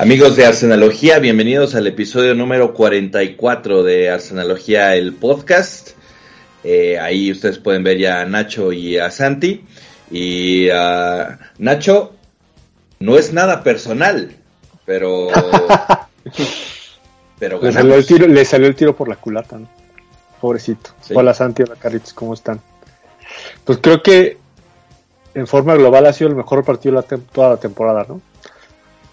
Amigos de Arsenalogía, bienvenidos al episodio número 44 de Arsenalogía, el podcast. Eh, ahí ustedes pueden ver ya a Nacho y a Santi. Y uh, Nacho, no es nada personal, pero... pero le salió, el tiro, le salió el tiro por la culata, ¿no? Pobrecito. Hola Santi, hola Carlitos, ¿cómo están? Pues creo que en forma global ha sido el mejor partido de toda la temporada, ¿no?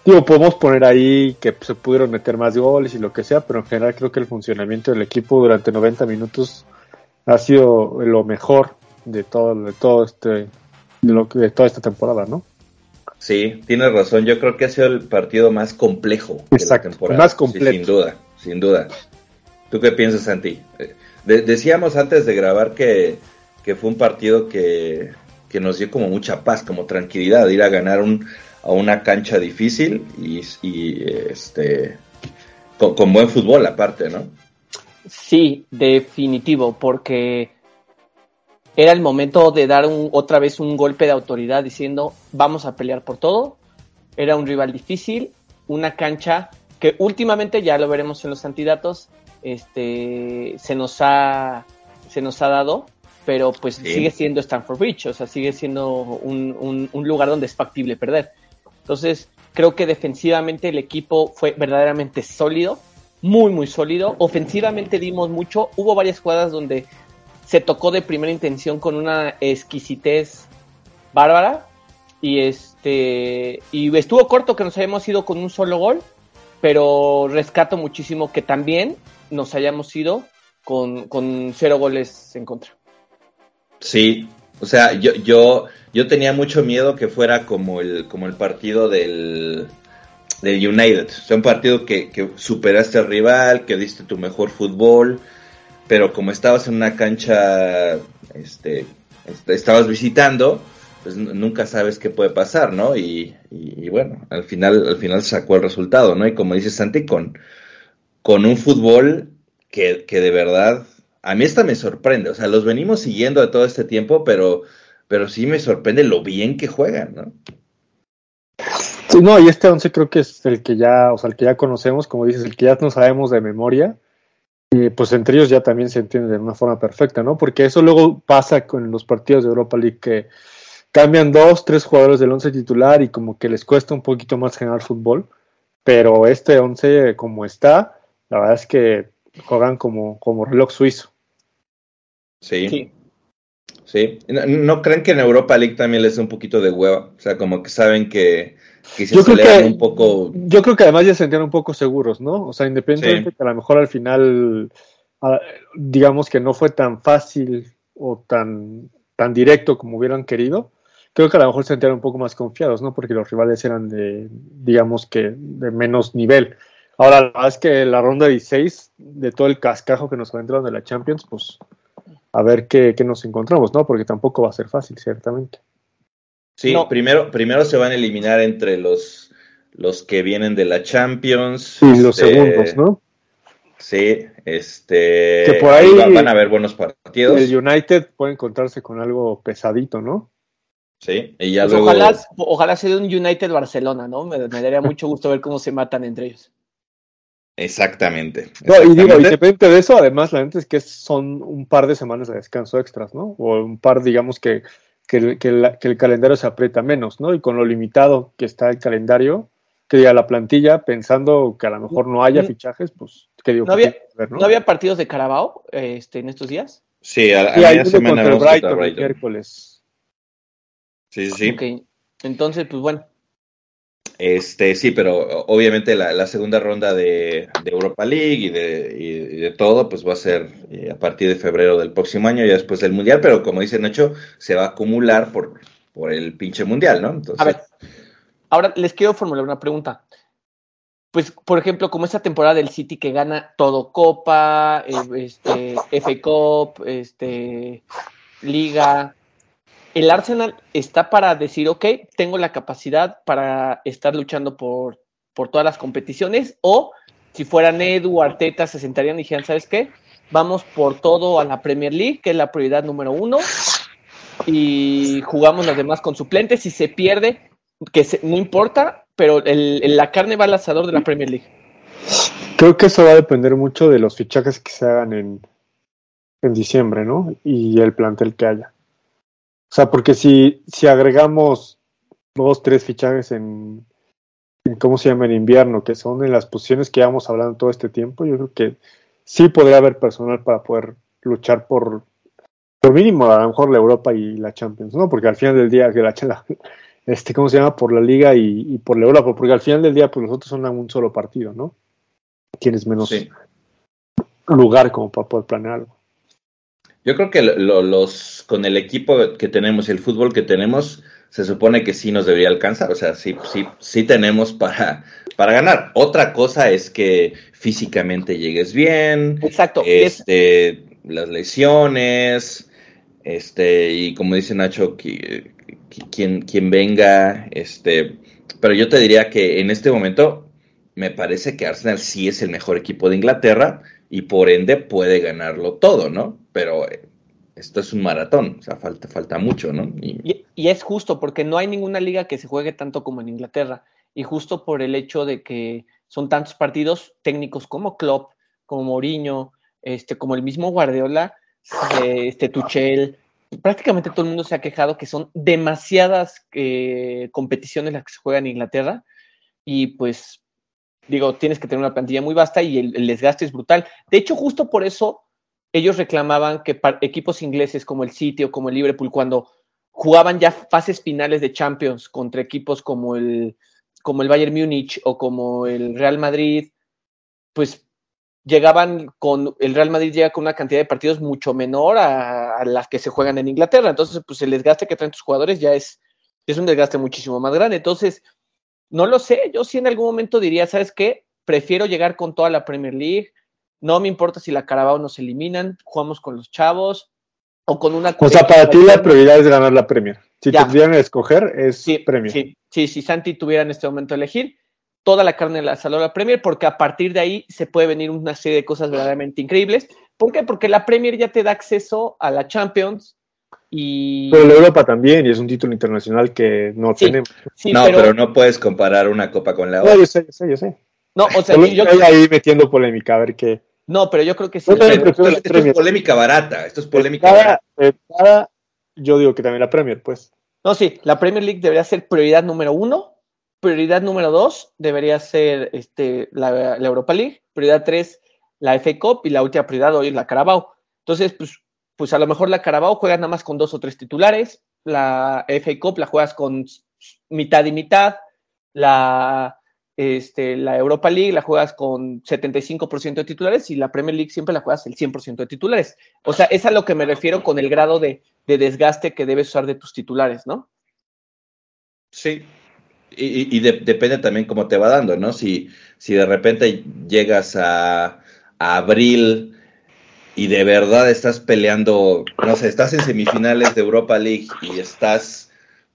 Digo, podemos poner ahí que se pudieron meter más goles y lo que sea, pero en general creo que el funcionamiento del equipo durante 90 minutos ha sido lo mejor de todo, de todo este, de, lo, de toda esta temporada, ¿no? Sí, tienes razón. Yo creo que ha sido el partido más complejo de la temporada. Más completo. sin duda, sin duda. ¿Tú qué piensas, Santi? Eh, decíamos antes de grabar que, que fue un partido que, que, nos dio como mucha paz, como tranquilidad, ir a ganar un, a una cancha difícil y, este con, buen fútbol aparte, ¿no? Sí, definitivo, porque era el momento de dar un, otra vez un golpe de autoridad diciendo vamos a pelear por todo. Era un rival difícil, una cancha que últimamente ya lo veremos en los antidatos, este se nos ha se nos ha dado, pero pues sigue siendo Stanford Bridge, o sea, sigue siendo un, un lugar donde es factible perder. Entonces, creo que defensivamente el equipo fue verdaderamente sólido, muy, muy sólido. Ofensivamente dimos mucho. Hubo varias jugadas donde se tocó de primera intención con una exquisitez bárbara. Y este y estuvo corto que nos hayamos ido con un solo gol, pero rescato muchísimo que también nos hayamos ido con, con cero goles en contra. Sí, o sea, yo, yo, yo tenía mucho miedo que fuera como el, como el partido del, del United. O sea, un partido que, que superaste al rival, que diste tu mejor fútbol, pero como estabas en una cancha, este, este estabas visitando, pues nunca sabes qué puede pasar, ¿no? Y, y, bueno, al final, al final sacó el resultado, ¿no? Y como dice Santi, con, con un fútbol que, que de verdad a mí esta me sorprende, o sea, los venimos siguiendo de todo este tiempo, pero, pero sí me sorprende lo bien que juegan, ¿no? Sí, no, y este once creo que es el que ya, o sea, el que ya conocemos, como dices, el que ya no sabemos de memoria, y pues entre ellos ya también se entiende de una forma perfecta, ¿no? Porque eso luego pasa con los partidos de Europa League que cambian dos, tres jugadores del once titular y como que les cuesta un poquito más generar fútbol, pero este once como está, la verdad es que juegan como, como reloj suizo. Sí. Sí. ¿No, creen que en Europa League también les da un poquito de hueva? O sea, como que saben que, que se yo creo que, un poco. Yo creo que además ya se sentían un poco seguros, ¿no? O sea, independientemente que a lo mejor al final, digamos que no fue tan fácil o tan, tan directo como hubieran querido, creo que a lo mejor se sentían un poco más confiados, ¿no? Porque los rivales eran de, digamos que, de menos nivel. Ahora, la verdad es que la ronda 16, de todo el cascajo que nos encontraron de la Champions, pues a ver qué, nos encontramos, ¿no? Porque tampoco va a ser fácil, ciertamente. Sí, primero, primero se van a eliminar entre los, los que vienen de la Champions. Y los este, segundos, ¿no? Sí, este. Que por ahí van a haber buenos partidos. El United puede encontrarse con algo pesadito, ¿no? Sí, y ya pues luego... ojalá, ojalá sea un United Barcelona, ¿no? Me, me daría mucho gusto ver cómo se matan entre ellos. Exactamente. No, y digo, independientemente de eso, además, la gente es que son un par de semanas de descanso extras, ¿no? O un par, digamos, que, que, el calendario se aprieta menos, ¿no? Y con lo limitado que está el calendario, que diga la plantilla, pensando que a lo mejor no haya mm. fichajes, pues, ¿qué digo? ¿No había, ¿no? había partidos de Carabao este, en estos días? Sí, a, la semana contra el Brighton, el miércoles. Sí, sí. Ok, entonces, pues bueno, este, sí, pero obviamente la, segunda ronda de, Europa League y de, todo, pues va a ser eh, a partir de febrero del próximo año, ya después del Mundial, pero como dice Nacho, se va a acumular por, por el pinche Mundial, ¿no? Entonces... A ver, ahora les quiero formular una pregunta. Pues, por ejemplo, como esta temporada del City que gana todo, Copa, eh, este, FA Cup, este, Liga, el Arsenal está para decir, ok, tengo la capacidad para estar luchando por, por todas las competiciones, o si fueran Edu, Arteta, se sentarían y dijeran, ¿sabes qué? Vamos por todo a la Premier League, que es la prioridad número uno, y jugamos los demás con suplentes. Si se pierde, que no importa, pero el, la carne va al asador de la Premier League. Creo que eso va a depender mucho de los fichajes que se hagan en, en diciembre, ¿no? Y el plantel que haya. O sea, porque si, si agregamos dos, tres fichajes en, ¿cómo se llama? En invierno, que son en las posiciones que llevamos hablando todo este tiempo, yo creo que sí podría haber personal para poder luchar por, por mínimo, a lo mejor la Europa y la Champions, ¿no? Porque al final del día, que la, este, ¿cómo se llama? Por la Liga y, por la Europa, porque al final del día, pues los otros son un solo partido, ¿no? Tienes menos lugar como para poder planear algo. Yo creo que los con el equipo que tenemos y el fútbol que tenemos, se supone que sí nos debería alcanzar. O sea, sí, sí, sí tenemos para, para ganar. Otra cosa es que físicamente llegues bien. Exacto. Este, las lesiones. Este, y como dice Nacho, que, quien, quien venga, este, pero yo te diría que en este momento me parece que Arsenal sí es el mejor equipo de Inglaterra y por ende puede ganarlo todo, ¿no? Pero eh, esto es un maratón, o sea, falta, falta mucho, ¿no? Y... es justo porque no hay ninguna liga que se juegue tanto como en Inglaterra y justo por el hecho de que son tantos partidos técnicos como Klopp, como Mourinho, este, como el mismo Guardiola, este Tuchel, prácticamente todo el mundo se ha quejado que son demasiadas eh, competiciones las que se juegan en Inglaterra y pues digo, tienes que tener una plantilla muy vasta y el, desgaste es brutal. De hecho, justo por eso ellos reclamaban que equipos ingleses como el City o como el Liverpool, cuando jugaban ya fases finales de Champions contra equipos como el, como el Bayern Múnich o como el Real Madrid, pues llegaban con, el Real Madrid llega con una cantidad de partidos mucho menor a, las que se juegan en Inglaterra. Entonces, pues el desgaste que traen tus jugadores ya es, es un desgaste muchísimo más grande. Entonces, no lo sé, yo sí en algún momento diría, ¿sabes qué? Prefiero llegar con toda la Premier League, no me importa si la Carabao nos eliminan, jugamos con los chavos o con una... O sea, para ti la prioridad es ganar la Premier. Si tuvieran que escoger, es Premier. Sí, sí, si Santi tuviera en este momento elegir, toda la carne de la la Premier, porque a partir de ahí se puede venir una serie de cosas verdaderamente increíbles. ¿Por qué? Porque la Premier ya te da acceso a la Champions, y... Pero la Europa también, y es un título internacional que no tenemos. no, pero... no puedes comparar una copa con la otra. No, yo sé, yo sé, yo sé. No, o sea, yo estoy ahí metiendo polémica, a ver qué. No, pero yo creo que sí. esto, es polémica barata, esto es polémica barata. yo digo que también la Premier, pues. No, sí, la Premier League debería ser prioridad número uno. Prioridad número dos debería ser este, la, la Europa League. Prioridad tres, la FA Cup. Y la última prioridad hoy es la Carabao. Entonces, pues pues a lo mejor la Carabao juegas nada más con dos o tres titulares, la FA Cup la juegas con mitad y mitad, la, este, la Europa League la juegas con 75% de titulares y la Premier League siempre la juegas el 100% de titulares. O sea, es a lo que me refiero con el grado de, desgaste que debes usar de tus titulares, ¿no? Sí, y, depende también cómo te va dando, ¿no? Si, si de repente llegas a, a abril y de verdad estás peleando, no sé, estás en semifinales de Europa League y estás,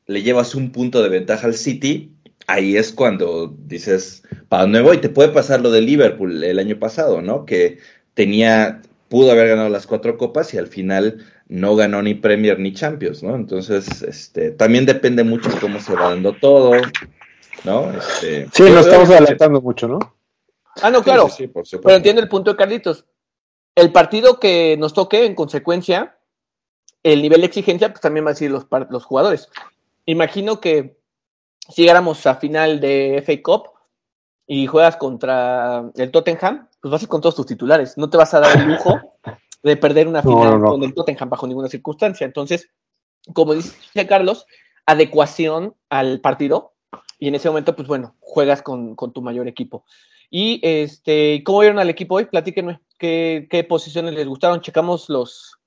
le llevas un punto de ventaja al City, ahí es cuando dices, ¿para dónde voy? Te puede pasar lo de Liverpool el año pasado, ¿no? Que tenía, pudo haber ganado las cuatro copas y al final no ganó ni Premier ni Champions, ¿no? Entonces, este, también depende mucho cómo se va dando todo, ¿no? Este, sí, nos estamos adelantando mucho, ¿no? Ah, no, claro. pero entiendo el punto de Carlitos el partido que nos toque, en consecuencia, el nivel de exigencia, pues también va a decir los, los jugadores. Imagino que si llegáramos a final de FA Cup y juegas contra el Tottenham, pues vas a ir con todos tus titulares. No te vas a dar el lujo de perder una final con el Tottenham bajo ninguna circunstancia. Entonces, como dice Carlos, adecuación al partido. Y en ese momento, pues bueno, juegas con, con tu mayor equipo. Y este, ¿cómo vieron al equipo hoy? Platíquenme qué, qué posiciones les gustaron. Checamos los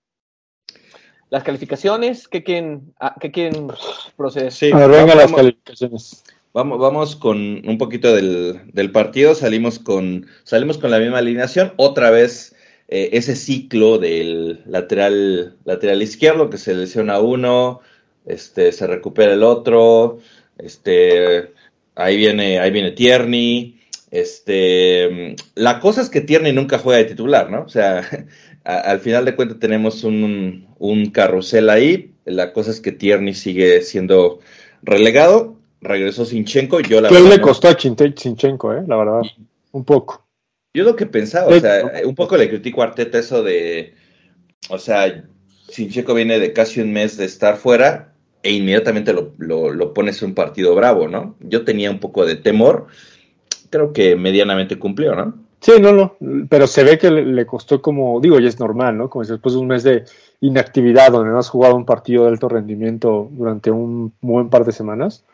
las calificaciones. ¿Qué quieren, ah, qué quieren proceder? Sí, a ver, venga las calificaciones. Vamos, vamos con un poquito del, del, partido. Salimos con, salimos con la misma alineación. Otra vez eh, ese ciclo del lateral, lateral izquierdo que se lesiona uno, este, se recupera el otro. Este, ahí viene, ahí viene Tierney. Este, la cosa es que Tierney nunca juega de titular, ¿no? O sea, al final de cuentas tenemos un, un, carrusel ahí. La cosa es que Tierney sigue siendo relegado. regresó Sinchenko. Yo la le costó a Sinchenko, eh, la verdad, un poco. Yo lo que pensaba, o sea, un poco le critico a Arteta eso de, o sea, Sinchenko viene de casi un mes de estar fuera e inmediatamente lo, lo, lo pones en un partido bravo, ¿no? Yo tenía un poco de temor, creo que medianamente cumplió, ¿no? Sí, no, no, pero se ve que le, costó como, digo, y es normal, ¿no? Como si después de un mes de inactividad donde no has jugado un partido de alto rendimiento durante un buen par de semanas,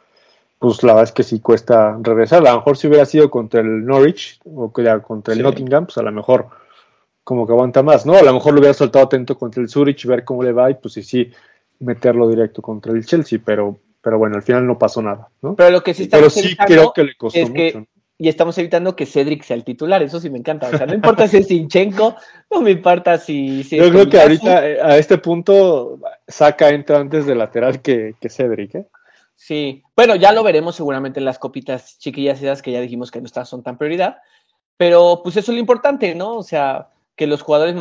pues la verdad es que sí cuesta regresar. A lo mejor si hubiera sido contra el Norwich o contra el Nottingham, pues a lo mejor como que aguanta más, ¿no? A lo mejor lo hubiera soltado atento contra el Zurich, ver cómo le va y pues sí, sí, meterlo directo contra el Chelsea, pero, pero bueno, al final no pasó nada, ¿no? Pero lo que sí, pero sí creo que le costó mucho y estamos evitando que Cedric sea el titular. Eso sí me encanta. O sea, no importa si es Sinchenko, no me importa si. Yo creo que ahorita, eh, a este punto, Saca entra antes de lateral que, que Cedric, ¿eh? Sí, bueno, ya lo veremos seguramente en las copitas chiquillas esas que ya dijimos que no están, son tan prioridad. Pero pues eso es lo importante, ¿no? O sea, que los jugadores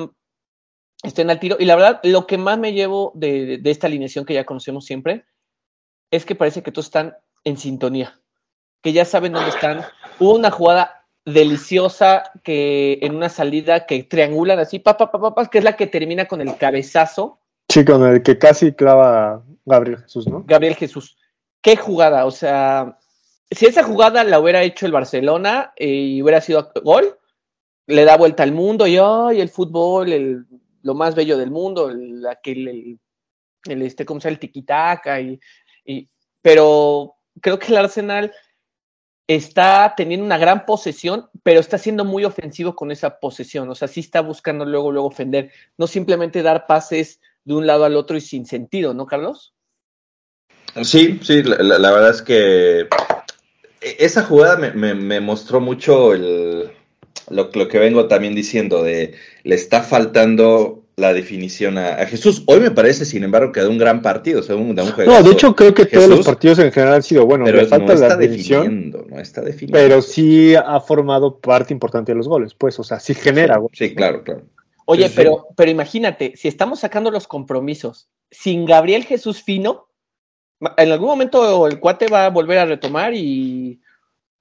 estén al tiro. Y la verdad, lo que más me llevo de, de esta alineación que ya conocemos siempre es que parece que todos están en sintonía que ya saben dónde están. Hubo una jugada deliciosa que en una salida que triangulan así, papá, papá, pa, que es la que termina con el cabezazo. Sí, con el que casi clava Gabriel Jesús, ¿no? Gabriel Jesús. Qué jugada, o sea, si esa jugada la hubiera hecho el Barcelona eh, y hubiera sido gol, le da vuelta al mundo y ay, el fútbol, el, lo más bello del mundo, el, aquel, el, este, ¿cómo se llama? El tiquitaca y, y, pero creo que el Arsenal está teniendo una gran posesión, pero está siendo muy ofensivo con esa posesión. O sea, sí está buscando luego, luego ofender, no simplemente dar pases de un lado al otro y sin sentido, ¿no, Carlos? Sí, sí, la, verdad es que esa jugada me, mostró mucho lo, lo, que vengo también diciendo, de le está faltando la definición a, Jesús. Hoy me parece, sin embargo, que de un gran partido, o sea, un, de un No, de hecho creo que todos los partidos en general han sido buenos. Pero falta la definición, no está definiendo. Pero sí ha formado parte importante de los goles, pues, o sea, sí genera. Sí, claro, claro. Oye, pero, pero imagínate, si estamos sacando los compromisos sin Gabriel Jesús Fino, en algún momento el cuate va a volver a retomar y,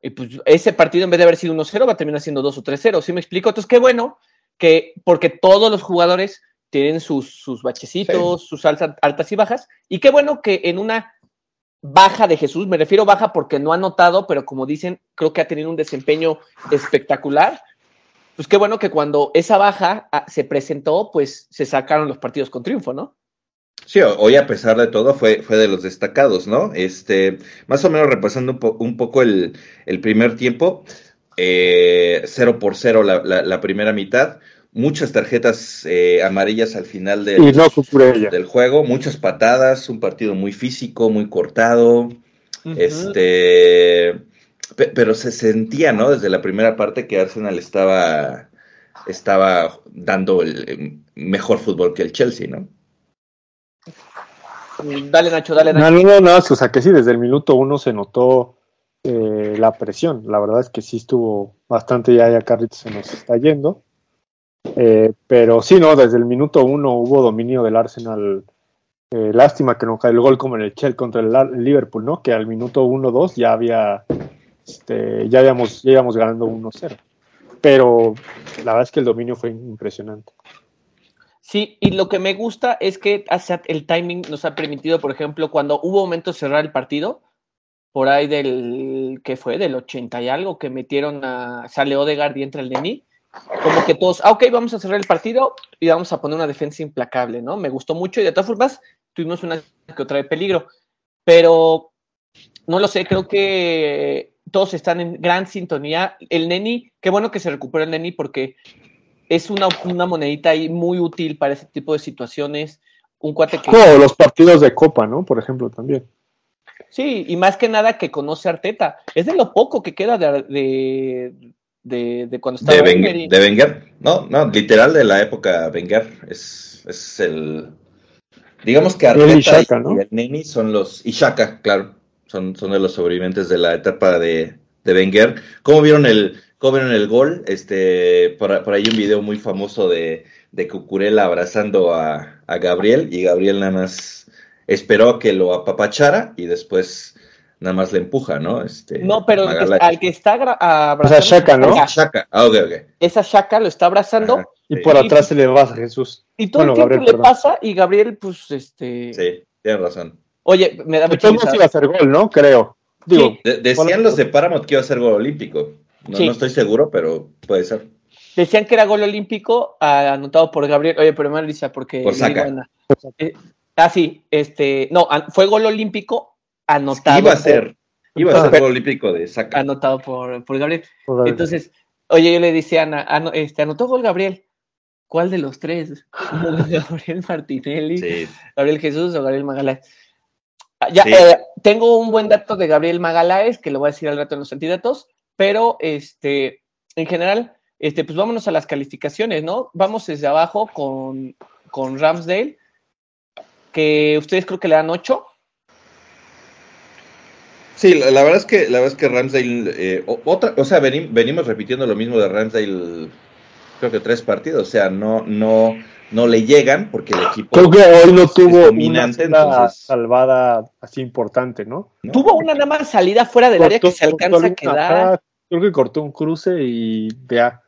y pues ese partido en vez de haber sido 1-0 va a terminar siendo 2 o 3-0, ¿sí me explico? Entonces, qué bueno que, porque todos los jugadores tienen sus, sus bachecitos, sus altas, altas y bajas, y qué bueno que en una baja de Jesús, me refiero baja porque no ha notado, pero como dicen, creo que ha tenido un desempeño espectacular. Pues qué bueno que cuando esa baja ah, se presentó, pues se sacaron los partidos con triunfo, ¿no? Sí, hoy a pesar de todo fue, fue de los destacados, ¿no? Este, más o menos repasando un, poco el, primer tiempo, eh, cero por cero la, la, primera mitad, muchas tarjetas eh, amarillas al final del, del, juego, muchas patadas, un partido muy físico, muy cortado, este, pero se sentía, ¿no? Desde la primera parte que Arsenal estaba, estaba dando el mejor fútbol que el Chelsea, ¿no? Dale, Nacho, dale, Nacho. No, no, no, o sea que sí, desde el minuto uno se notó eh, la presión. La verdad es que sí estuvo bastante ya, ya Carritos se nos está yendo. Eh, pero sí, no, desde el minuto uno hubo dominio del Arsenal. Eh, lástima que no cae el gol como en el Chelsea contra el, Liverpool, ¿no? Que al minuto 1-2 ya había, este, ya habíamos, ya íbamos ganando 1-0. Pero la verdad es que el dominio fue impresionante. Sí, y lo que me gusta es que el timing nos ha permitido, por ejemplo, cuando hubo momento de cerrar el partido, por ahí del, ¿qué fue? Del 80 y algo, que metieron a, sale Odegaard y entra el Denis, como que todos, ah, ok, vamos a cerrar el partido y vamos a poner una defensa implacable, ¿no? Me gustó mucho y de todas formas tuvimos una que otra de peligro, pero no lo sé, creo que todos están en gran sintonía. El Neni, qué bueno que se recupera el Neni porque es una, una monedita ahí muy útil para ese tipo de situaciones. Un cuate que. Oh, los partidos de Copa, ¿no? Por ejemplo, también. Sí, y más que nada que conoce a Arteta. Es de lo poco que queda de, de, cuando estaba de, Wenger, No, no, literal de la época Wenger. Es, es el. Digamos que Arteta y, el Neni son los. Y Shaka, claro. Son, son de los sobrevivientes de la etapa de, de Wenger. ¿Cómo vieron el, cómo vieron el gol? Este, por, por ahí un video muy famoso de, de Cucurella abrazando a, a Gabriel y Gabriel nada más esperó a que lo apapachara y después nada más le empuja, ¿no? Este, no, pero al que está abrazando. Esa Shaka, ¿no? Shaka. Ah, ok, ok. Esa Shaka lo está abrazando. y por atrás se le va a Jesús. Y todo el tiempo le pasa y Gabriel, pues, este. Sí, tiene razón. Oye, me da mucho gusto. iba a hacer gol, ¿no? Creo. Digo, decían los de Paramount que iba a ser gol olímpico. No, no estoy seguro, pero puede ser. Decían que era gol olímpico anotado por Gabriel. Oye, pero me risa porque. Por saca. Eh, ah, sí, este. No, fue gol olímpico anotado. Iba a ser. Iba a ser gol olímpico de saca. Anotado por, por, Gabriel. Entonces, oye, yo le decía a Ana, este, anotó gol Gabriel. ¿Cuál de los tres? Gabriel Martinelli, Gabriel Jesús o Gabriel Magaláes. Ah, ya, eh, tengo un buen dato de Gabriel Magaláes, que lo voy a decir al rato en los antidatos, pero este, en general, este, pues vámonos a las calificaciones, ¿no? Vamos desde abajo con, con Ramsdale, que ustedes creo que le dan 8. Sí, la, verdad es que la verdad es que Ramsdale, eh, otra, o sea, venimos repitiendo lo mismo de Ramsdale, creo que tres partidos, o sea, no, no, no le llegan porque el equipo creo que hoy no tuvo una salvada así importante, ¿no? Tuvo una nada más salida fuera del área que se alcanza a quedar. creo que cortó un cruce y vea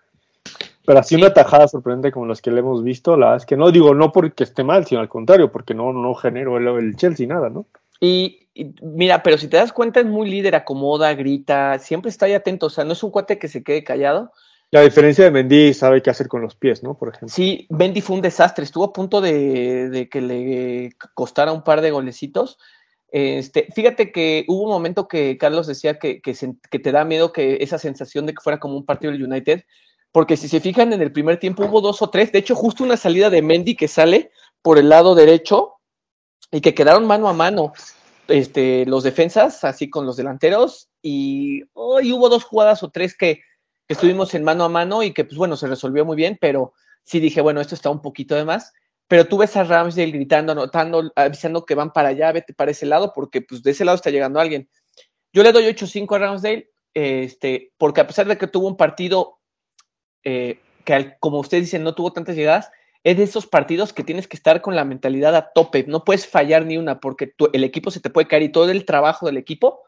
pero así una tajada sorprendente como las que le hemos visto, la es que no digo no porque esté mal, sino al contrario, porque no, no generó el, Chelsea nada, ¿no? Y, mira, pero si te das cuenta es muy líder, acomoda, grita, siempre está ahí atento, o sea, no es un cuate que se quede callado. La diferencia de Mendy sabe qué hacer con los pies, ¿no? Por ejemplo. Sí, Mendy fue un desastre, estuvo a punto de, que le costara un par de golecitos. Este, fíjate que hubo un momento que Carlos decía que, que, que, te da miedo que esa sensación de que fuera como un partido del United, porque si se fijan en el primer tiempo hubo dos o tres, de hecho justo una salida de Mendy que sale por el lado derecho y que quedaron mano a mano este, los defensas, así con los delanteros, y hoy hubo dos jugadas o tres que, que, estuvimos en mano a mano y que pues bueno, se resolvió muy bien, pero sí dije, bueno, esto está un poquito de más. Pero tú ves a Ramsdale gritando, anotando, avisando que van para allá, vete para ese lado, porque pues de ese lado está llegando alguien. Yo le doy 8-5 a Ramsdale, este, porque a pesar de que tuvo un partido eh, que como ustedes dicen no tuvo tantas llegadas, es de esos partidos que tienes que estar con la mentalidad a tope, no puedes fallar ni una porque el equipo se te puede caer y todo el trabajo del equipo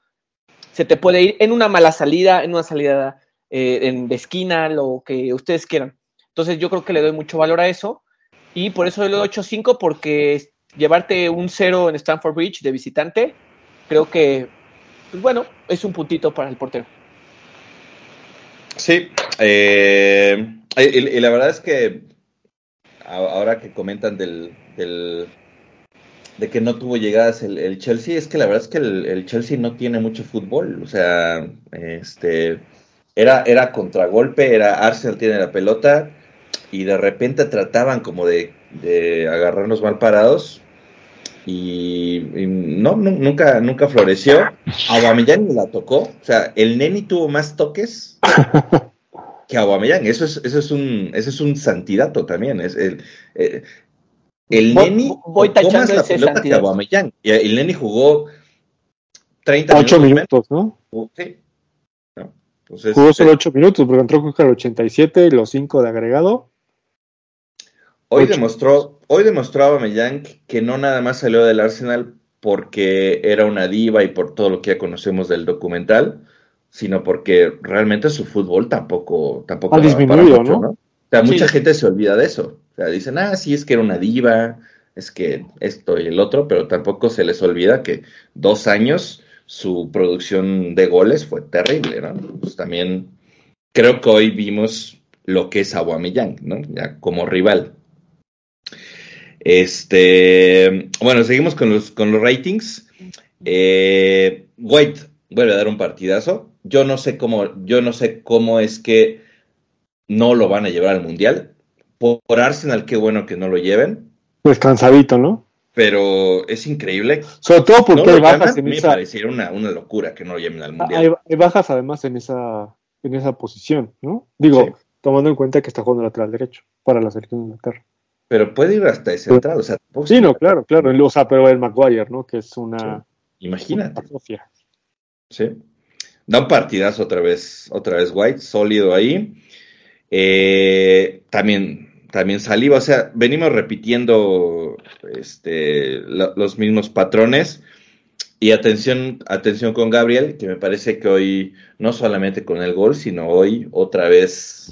se te puede ir en una mala salida, en una salida eh, en, de esquina, lo que ustedes quieran. Entonces yo creo que le doy mucho valor a eso y por eso le doy 8-5 porque llevarte un 0 en Stanford Bridge de visitante, creo que, pues bueno, es un puntito para el portero. Sí, eh, y, la verdad es que ahora que comentan del, de que no tuvo llegadas el, Chelsea, es que la verdad es que el, Chelsea no tiene mucho fútbol, o sea, este era, era contragolpe, era Arsenal tiene la pelota y de repente trataban como de, agarrarnos mal parados y, no, nunca, nunca floreció. Aubameyang la tocó, o sea, el Neni tuvo más toques que Aubameyang. Eso es, eso es un, eso es un santidato también. Es el, eh, el Neni voy tachando ese que Aubameyang. Y el Neni jugó 30 8 minutos, ¿no? Sí. jugó solo 8 minutos, porque entró con el 87 y los 5 de agregado. Hoy demostró, hoy demostró Aubameyang que no nada más salió del Arsenal porque era una diva y por todo lo que ya conocemos del documental, sino porque realmente su fútbol tampoco, tampoco ha disminuido, ¿no? O sea, mucha gente se olvida de eso. O sea, dicen, ah, sí, es que era una diva, es que esto y el otro, pero tampoco se les olvida que dos años su producción de goles fue terrible, ¿no? Pues también creo que hoy vimos lo que es Aguamillán, ¿no? Ya como rival. Este, bueno, seguimos con los, con los ratings. Eh, White vuelve a dar un partidazo. Yo no sé cómo, yo no sé cómo es que no lo van a llevar al mundial. Por, Arsenal, qué bueno que no lo lleven. Pues cansadito, ¿no? Pero es increíble. Sobre todo porque hay bajas en esa... Me pareciera una, locura que no lo lleven al ah, mundial. Hay, bajas además en esa, en esa posición, ¿no? Digo, tomando en cuenta que está jugando lateral derecho para la selección de Inglaterra. Pero puede ir hasta ese entrado, o sea, Sí, no, claro, claro. O sea, pero el Maguire, ¿no? Que es una. Imagínate. Sí. Da un partidazo otra vez, otra vez White, sólido ahí. Eh, también, también saliva, o sea, venimos repitiendo este, los mismos patrones. y atención, atención con Gabriel, que me parece que hoy, no solamente con el gol, sino hoy otra vez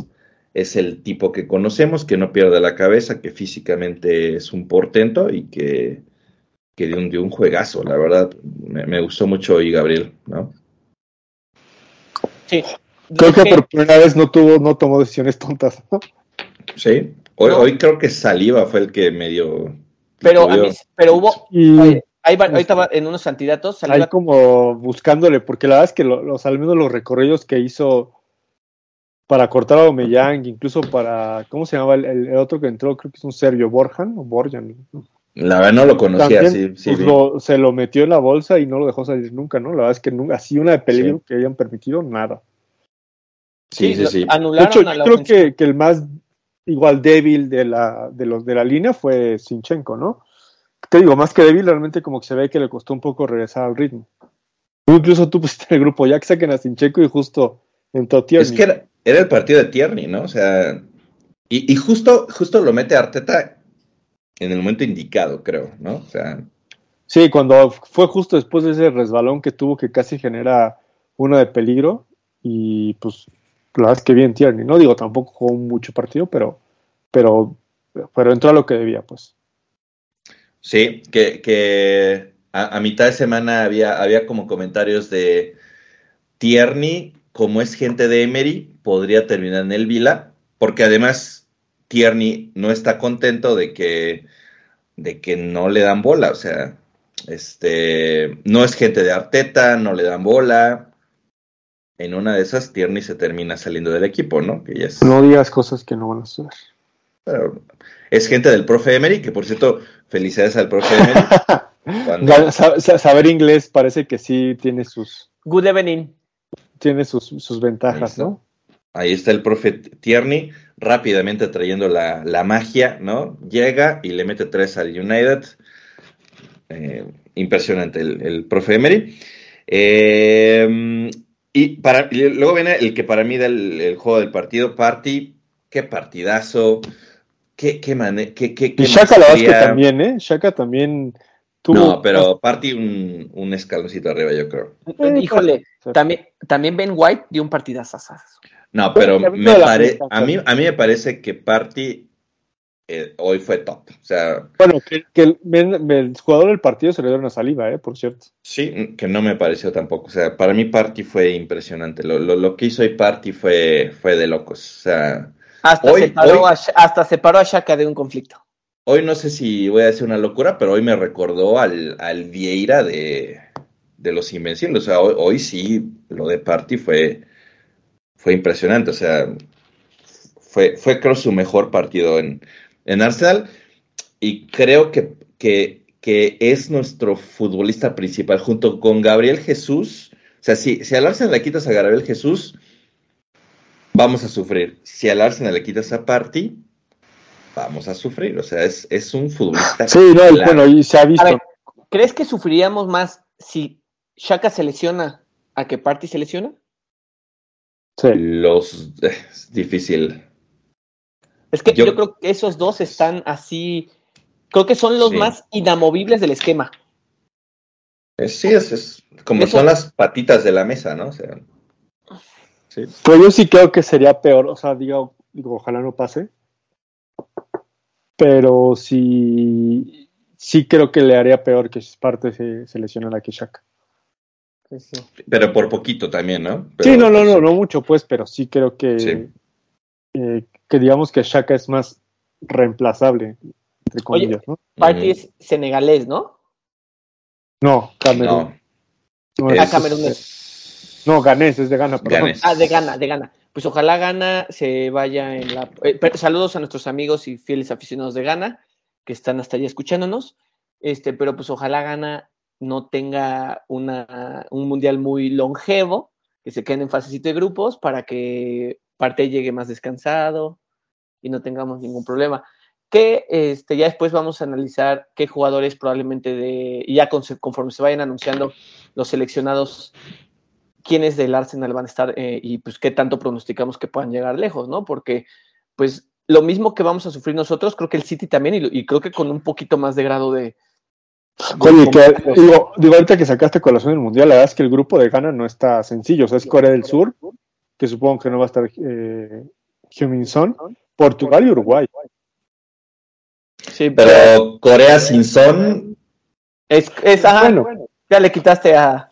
es el tipo que conocemos, que no pierde la cabeza, que físicamente es un portento y que, que dio, un, un juegazo, la verdad. Me, gustó mucho hoy Gabriel, ¿no? Sí. Creo que por primera vez no tuvo, no tomó decisiones tontas, Sí. Hoy, hoy creo que Saliva fue el que medio. Pero, pero hubo. Ahí, estaba en unos candidatos. Ahí como buscándole, porque la verdad es que los, al menos los recorridos que hizo para cortar a Omeyang, incluso para, ¿cómo se llama el, otro que entró? Creo que es un Sergio Borjan o Borjan. La verdad no lo conocía, sí, sí pues se lo metió en la bolsa y no lo dejó salir nunca, ¿no? La verdad es que nunca, así una de peligro que hayan permitido, nada. Sí, sí, sí. Anularon yo creo que, que, el más igual débil de la, de los de la línea fue Sinchenko, ¿no? Te digo, más que débil, realmente como que se ve que le costó un poco regresar al ritmo. Incluso tú pusiste en el grupo, ya que saquen a Sinchenko y justo entró Tierney. Es que era, el partido de Tierney, ¿no? O sea, y, y, justo, justo lo mete Arteta en el momento indicado, creo, ¿no? O sea. Sí, cuando fue justo después de ese resbalón que tuvo que casi genera uno de peligro y pues la verdad es que bien Tierney, no digo tampoco jugó mucho partido, pero pero pero entró a lo que debía, pues. Sí, que, a, mitad de semana había, había como comentarios de Tierney, como es gente de Emery, podría terminar en el Vila, porque además Tierney no está contento de que, de que no le dan bola, o sea, este, no es gente de Arteta, no le dan bola. En una de esas, Tierney se termina saliendo del equipo, ¿no? Que No digas cosas que no van a ser. Pero es gente del profe Emery, que por cierto, felicidades al profe Emery. Saber inglés parece que sí tiene sus... Good evening. Tiene sus, ventajas, ¿no? Ahí está el profe Tierney, rápidamente trayendo la, magia, ¿no? Llega y le mete tres al United. Eh, impresionante el, profe Emery. Eh, y, para, luego viene el que para mí da el, juego del partido, Party. Qué partidazo. Qué, qué, qué, y Shaka la que también, ¿eh? Shaka también tuvo... No, pero Party un, un escaloncito arriba, yo creo. Eh, híjole, también, también Ben White dio un partidazo. No, pero me pare... a, mí, a mí me parece que Party eh, hoy fue top. O sea, bueno, que, el, jugador del partido se le dio una saliva, ¿eh? por cierto. Sí, que no me pareció tampoco. O sea, para mí Party fue impresionante. Lo, lo, lo que hizo hoy Party fue, fue de locos. O sea, hasta, separó, a, hasta separó a Shaka de un conflicto. Hoy no sé si voy a decir una locura, pero hoy me recordó al, al Vieira de, de los Invencibles. O sea, hoy, sí, lo de Party fue, fue impresionante. O sea, fue, fue creo su mejor partido en, en Arsenal. Y creo que, que, que, es nuestro futbolista principal junto con Gabriel Jesús. O sea, si, si al Arsenal le quitas a Gabriel Jesús, vamos a sufrir. Si al Arsenal le quitas a Party, vamos a sufrir. O sea, es, es un futbolista. Sí, no, bueno, y se ha visto. ¿Crees que sufriríamos más si Shaka se lesiona a que Party se lesiona? Sí. Los. Es difícil. Es que yo, creo que esos dos están así. Creo que son los más inamovibles del esquema. Sí, es, es como son las patitas de la mesa, ¿no? O sea. Pues yo sí creo que sería peor, o sea, digo, digo, ojalá no pase. Pero sí, sí creo que le haría peor que parte se, se lesione a Kishaka. Pero por poquito también, ¿no? sí, no, no, no, no mucho, pues, pero sí creo que, eh, que digamos que Shaka es más reemplazable, entre comillas, ¿no? Party es senegalés, ¿no? No, Camerún. No. no ah, Camerún es. No, Ganés, es de Gana, perdón. Ah, de Gana, de Gana. Pues ojalá Gana se vaya en la... Eh, saludos a nuestros amigos y fieles aficionados de Gana, que están hasta allá escuchándonos. Este, pero pues ojalá Gana no tenga una, un mundial muy longevo, que se queden en fasecito de grupos para que parte llegue más descansado y no tengamos ningún problema. Que este, ya después vamos a analizar qué jugadores probablemente de, y ya conforme se vayan anunciando los seleccionados quiénes del Arsenal van a estar eh, y pues qué tanto pronosticamos que puedan llegar lejos, ¿no? Porque pues lo mismo que vamos a sufrir nosotros, creo que el City también y, creo que con un poquito más de grado de, Oye, que, digo, digo, ahorita que sacaste colación del mundial, la verdad es que el grupo de Ghana no está sencillo. O sea, es Corea del Sur, que supongo que no va a estar eh, Son, Portugal y Uruguay. Sí, pero Corea sin Son. Es, es bueno, ya le quitaste a.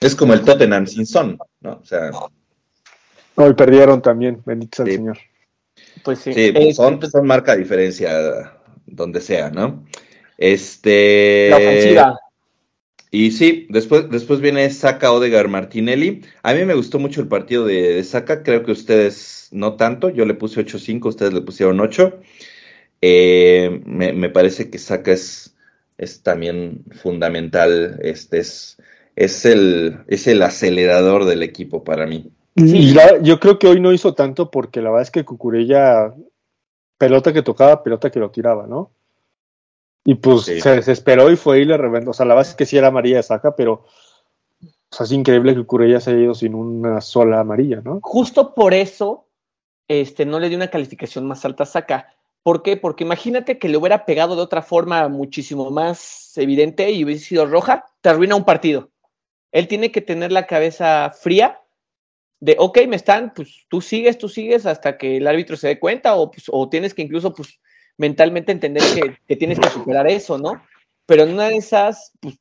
Es como el Tottenham sin Son, ¿no? O sea. Hoy perdieron también, bendito sea el Señor. Pues sí. Sí, pues son, son marca diferencia donde sea, ¿no? Este. La ofensiva. Y sí, después, después viene Saka Odegar Martinelli. A mí me gustó mucho el partido de, de Saka, creo que ustedes no tanto. Yo le puse 8-5, ustedes le pusieron 8. Eh, me, parece que Saka es, es también fundamental. Este es, es, el, es el acelerador del equipo para mí. Y yo creo que hoy no hizo tanto porque la verdad es que Cucurella, pelota que tocaba, pelota que lo tiraba, ¿no? Y pues se desesperó y fue y le reventó. O sea, la base es que sí era amarilla de saca, pero o sea, es increíble que Curella se haya ido sin una sola amarilla, ¿no? Justo por eso este, no le dio una calificación más alta a Saca. ¿Por qué? Porque imagínate que le hubiera pegado de otra forma muchísimo más evidente y hubiese sido roja, te arruina un partido. Él tiene que tener la cabeza fría de, ok, me están, pues tú sigues, tú sigues hasta que el árbitro se dé cuenta o, pues, o tienes que incluso, pues, mentalmente entender que, tienes que superar eso, ¿no? Pero en una de esas, pues,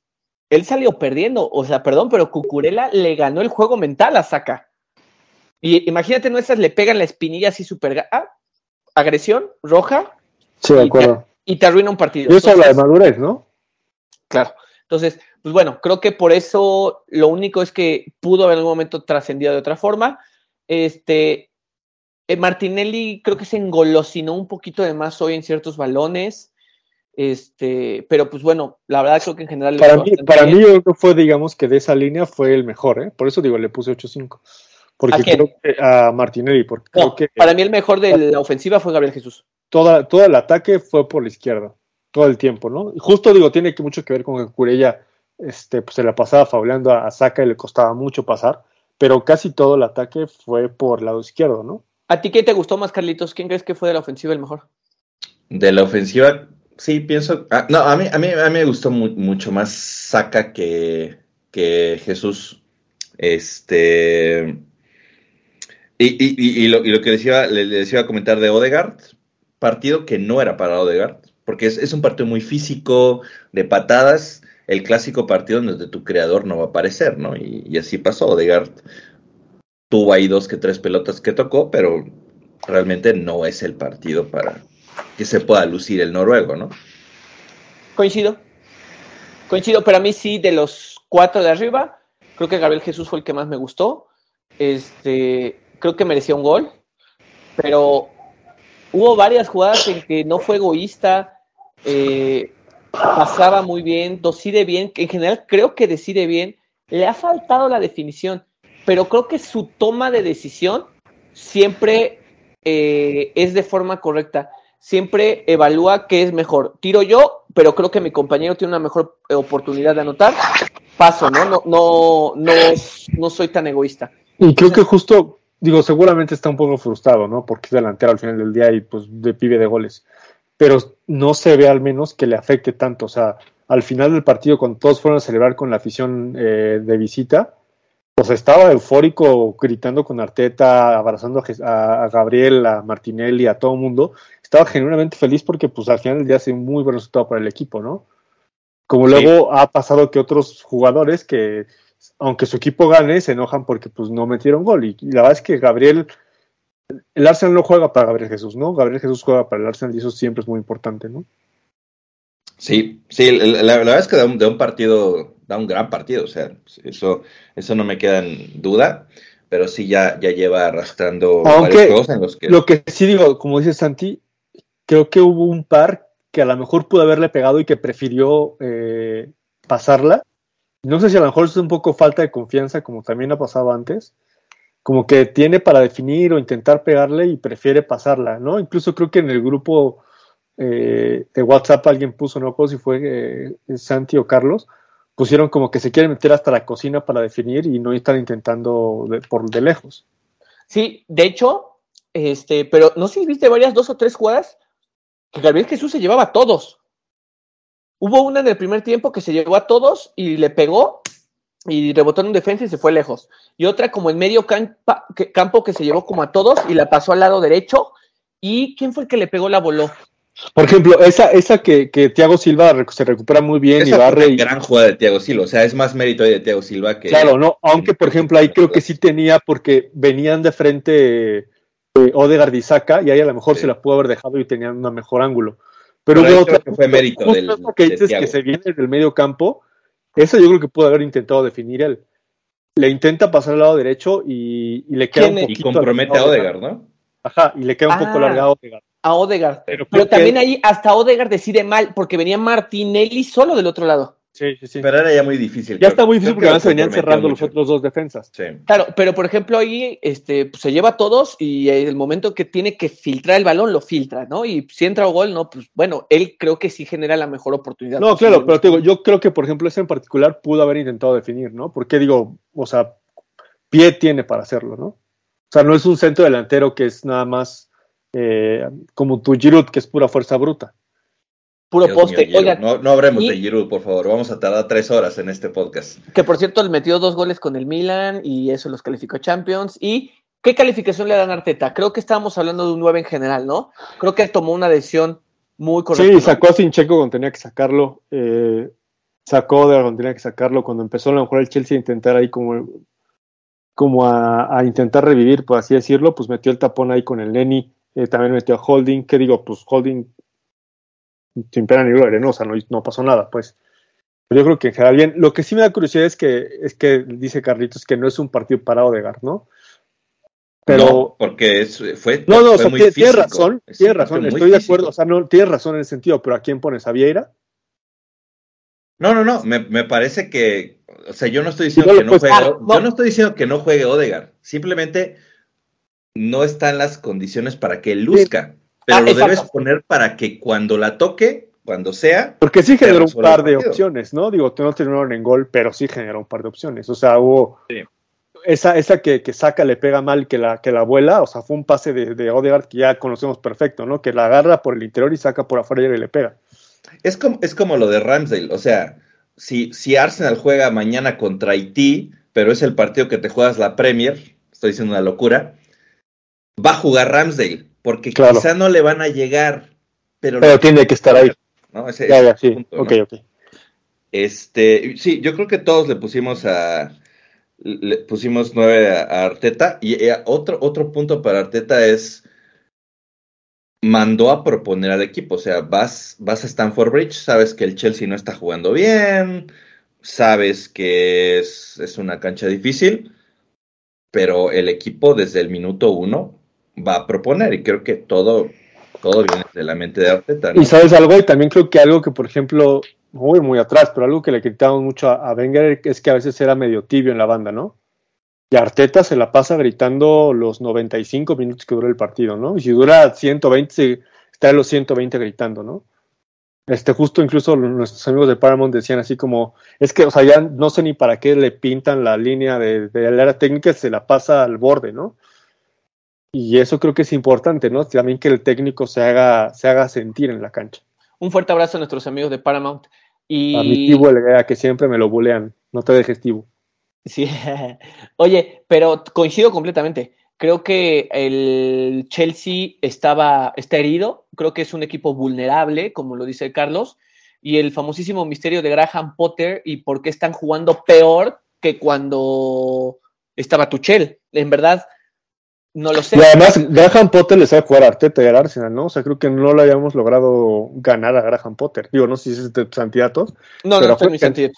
él salió perdiendo, o sea, perdón, pero Cucurella le ganó el juego mental a Saka. Y imagínate, no esas le pegan la espinilla así super, ah, agresión, roja. Sí, de acuerdo. Y te, arruina un partido. Y eso habla de madurez, ¿no? Claro. Entonces, pues bueno, creo que por eso lo único es que pudo haber en algún momento trascendido de otra forma. Este, eh, Martinelli creo que se engolosinó un poquito de más hoy en ciertos balones. Este, pero pues bueno, la verdad creo que en general. Para mí, para mí yo creo que fue, digamos, que de esa línea fue el mejor, ¿eh? Por eso digo, le puse 8-5. Porque creo que a Martinelli, porque creo que. Para mí el mejor de la ofensiva fue Gabriel Jesús. Toda, todo el ataque fue por la izquierda, todo el tiempo, ¿no? Y justo digo, tiene que mucho que ver con que Curella este, pues, se la pasaba fauleando a, a Saka y le costaba mucho pasar, pero casi todo el ataque fue por el lado izquierdo, ¿no? ¿A ti qué te gustó más, Carlitos? ¿Quién crees que fue de la ofensiva el mejor? De la ofensiva, sí, pienso. Ah, no, a mí, a, mí, a mí me gustó mucho más Saca que, que Jesús. Este. Y, lo, que decía, le, decía a comentar de Odegaard, partido que no era para Odegaard, porque es, un partido muy físico, de patadas, el clásico partido donde tu creador no va a aparecer, ¿no? Y, y así pasó, Odegaard tuvo ahí dos que tres pelotas que tocó, pero realmente no es el partido para que se pueda lucir el noruego, ¿no? Coincido. Coincido, pero a mí sí, de los cuatro de arriba, creo que Gabriel Jesús fue el que más me gustó. Este, creo que merecía un gol, pero hubo varias jugadas en que no fue egoísta, eh, pasaba muy bien, decide bien, en general creo que decide bien, le ha faltado la definición pero creo que su toma de decisión siempre eh, es de forma correcta. Siempre evalúa qué es mejor. Tiro yo, pero creo que mi compañero tiene una mejor oportunidad de anotar. Paso, ¿no? No, no, no, no soy tan egoísta. Y creo que justo, digo, seguramente está un poco frustrado, ¿no? Porque es delantero al final del día y pues de pibe de goles. Pero no se ve al menos que le afecte tanto. O sea, al final del partido, cuando todos fueron a celebrar con la afición eh, de visita, pues estaba eufórico gritando con Arteta, abrazando a, Gabriel, a Martinelli, a todo el mundo. Estaba genuinamente feliz porque pues al final del día hace un muy buen resultado para el equipo, ¿no? Como luego ha pasado que otros jugadores que aunque su equipo gane se enojan porque pues no metieron gol y, la verdad es que Gabriel el Arsenal no juega para Gabriel Jesús, ¿no? Gabriel Jesús juega para el Arsenal y eso siempre es muy importante, ¿no? Sí, sí, la, verdad es que de un partido da un gran partido, o sea, eso, eso no me queda en duda, pero sí ya, ya lleva arrastrando varios juegos en los que... Lo que sí digo, como dice Santi, creo que hubo un par que a lo mejor pudo haberle pegado y que prefirió eh, pasarla. No sé si a lo mejor es un poco falta de confianza, como también ha pasado antes, como que tiene para definir o intentar pegarle y prefiere pasarla, ¿no? Incluso creo que en el grupo eh, de WhatsApp alguien puso, no sé si fue eh, Santi o Carlos, pusieron como que se quieren meter hasta la cocina para definir y no están intentando por de lejos. Sí, de hecho, este, pero no sé si viste varias, dos o tres jugadas que Gabriel Jesús se llevaba a todos. Hubo una en el primer tiempo que se llevó a todos y le pegó y rebotó en un defensa y se fue lejos. Y otra como en medio campo que se llevó como a todos y la pasó al lado derecho. ¿Y quién fue el que le pegó la voló? Por ejemplo, esa, esa que, que Thiago Silva se recupera muy bien y barre. Es gran jugada de Thiago Silva, o sea, es más mérito de Thiago Silva que. Claro, no, aunque por ejemplo ahí creo que sí tenía, porque venían de frente eh, Odegaard y Saka, y ahí a lo mejor se la pudo haber dejado y tenían un mejor ángulo. Pero, hubo otra. Que fue mérito del, que dices que se viene del medio campo, eso yo creo que pudo haber intentado definir él. Le intenta pasar al lado derecho y, le queda un poquito. Y compromete a Odegaard, ¿no? Ajá, y le queda un poco ah. largado a Odegaard. A Odegaard. Pero, también ahí hasta Odegaard decide mal, porque venía Martinelli solo del otro lado. Sí, sí, sí. Pero era ya muy difícil. Ya está muy difícil porque además se venían cerrando los otros dos defensas. Sí. Claro, pero por ejemplo ahí este, pues, se lleva a todos y el momento que tiene que filtrar el balón lo filtra, ¿no? Y si entra o gol, no, pues bueno, él creo que sí genera la mejor oportunidad. No, claro, pero te digo, yo creo que por ejemplo ese en particular pudo haber intentado definir, ¿no? Porque digo, o sea, pie tiene para hacerlo, ¿no? O sea, no es un centro delantero que es nada más eh, como tu Giroud, que es pura fuerza bruta. Puro poste. no, no hablemos de Giroud, por favor. Vamos a tardar tres horas en este podcast. Que por cierto, le metió dos goles con el Milan y eso los calificó Champions. ¿Y qué calificación le dan a Arteta? Creo que estábamos hablando de un 9 en general, ¿no? Creo que tomó una decisión muy correcta. Sí, sacó a Sincheco cuando tenía que sacarlo. Eh, sacó de cuando tenía que sacarlo. Cuando empezó a lo mejor el Chelsea a intentar ahí como, como a, intentar revivir, por así decirlo, pues metió el tapón ahí con el Lenny. Eh, también metió a Holding. ¿Qué digo? Pues Holding sin pena ni gloria, ¿no? O sea, no, pasó nada, pues. Pero yo creo que en general bien. Lo que sí me da curiosidad es que, es que dice Carlitos que no es un partido para Odegar, ¿no? Pero, no, porque es, fue. No, no, o sea, tiene, razón, tiene razón, estoy de acuerdo, o sea, no, tiene razón en el sentido, pero ¿a quién pones? ¿A Vieira? No, no, no, me, me parece que, o sea, yo no estoy diciendo que no juegue, yo no estoy diciendo que no juegue Odegar, simplemente no están las condiciones para que él luzca pero ah, lo debes poner para que cuando la toque, cuando sea. Porque sí generó un par de opciones, ¿no? Digo, no terminaron en gol, pero sí generó un par de opciones. O sea, hubo. Esa, esa que, saca le pega mal que la, que la vuela, o sea, fue un pase de, de Odegaard que ya conocemos perfecto, ¿no? Que la agarra por el interior y saca por afuera y le pega. Es como, es como lo de Ramsdale, o sea, si, si Arsenal juega mañana contra Haití, pero es el partido que te juegas la Premier, estoy diciendo una locura, va a jugar Ramsdale porque quizá no le van a llegar, pero, pero tiene que estar ahí. ¿no? Ese, ya, sí. okay, okay. Este, sí, yo creo que todos le pusimos a le pusimos nueve a, Arteta y eh, otro otro punto para Arteta es mandó a proponer al equipo, o sea, vas vas a Stanford Bridge, sabes que el Chelsea no está jugando bien, sabes que es, es una cancha difícil, pero el equipo desde el minuto uno va a proponer y creo que todo, todo viene de la mente de Arteta. Y sabes algo, y también creo que algo que, por ejemplo, muy, muy atrás, pero algo que le criticamos mucho a, Wenger es que a veces era medio tibio en la banda, ¿no? Y Arteta se la pasa gritando los 95 minutos que dura el partido, ¿no? Y si dura 120, está en los 120 gritando, ¿no? Este, justo incluso nuestros amigos de Paramount decían así como, es que, o sea, ya no sé ni para qué le pintan la línea de, de la técnica, se la pasa al borde, ¿no? Y eso creo que es importante, ¿no? También que el técnico se haga, se haga sentir en la cancha. Un fuerte abrazo a nuestros amigos de Paramount. Y... A mi tibu, que siempre me lo bulean. No te dejes tibu. Sí. Oye, pero coincido completamente. Creo que el Chelsea estaba, está herido. Creo que es un equipo vulnerable, como lo dice Carlos. Y el famosísimo misterio de Graham Potter y por qué están jugando peor que cuando estaba Tuchel. En verdad, no lo sé. Y además, Graham Potter le sabe jugar a Arteta y al Arsenal, ¿no? O sea, creo que no lo habíamos logrado ganar a Graham Potter. Digo, no sé si es de Santiago. No, no estoy en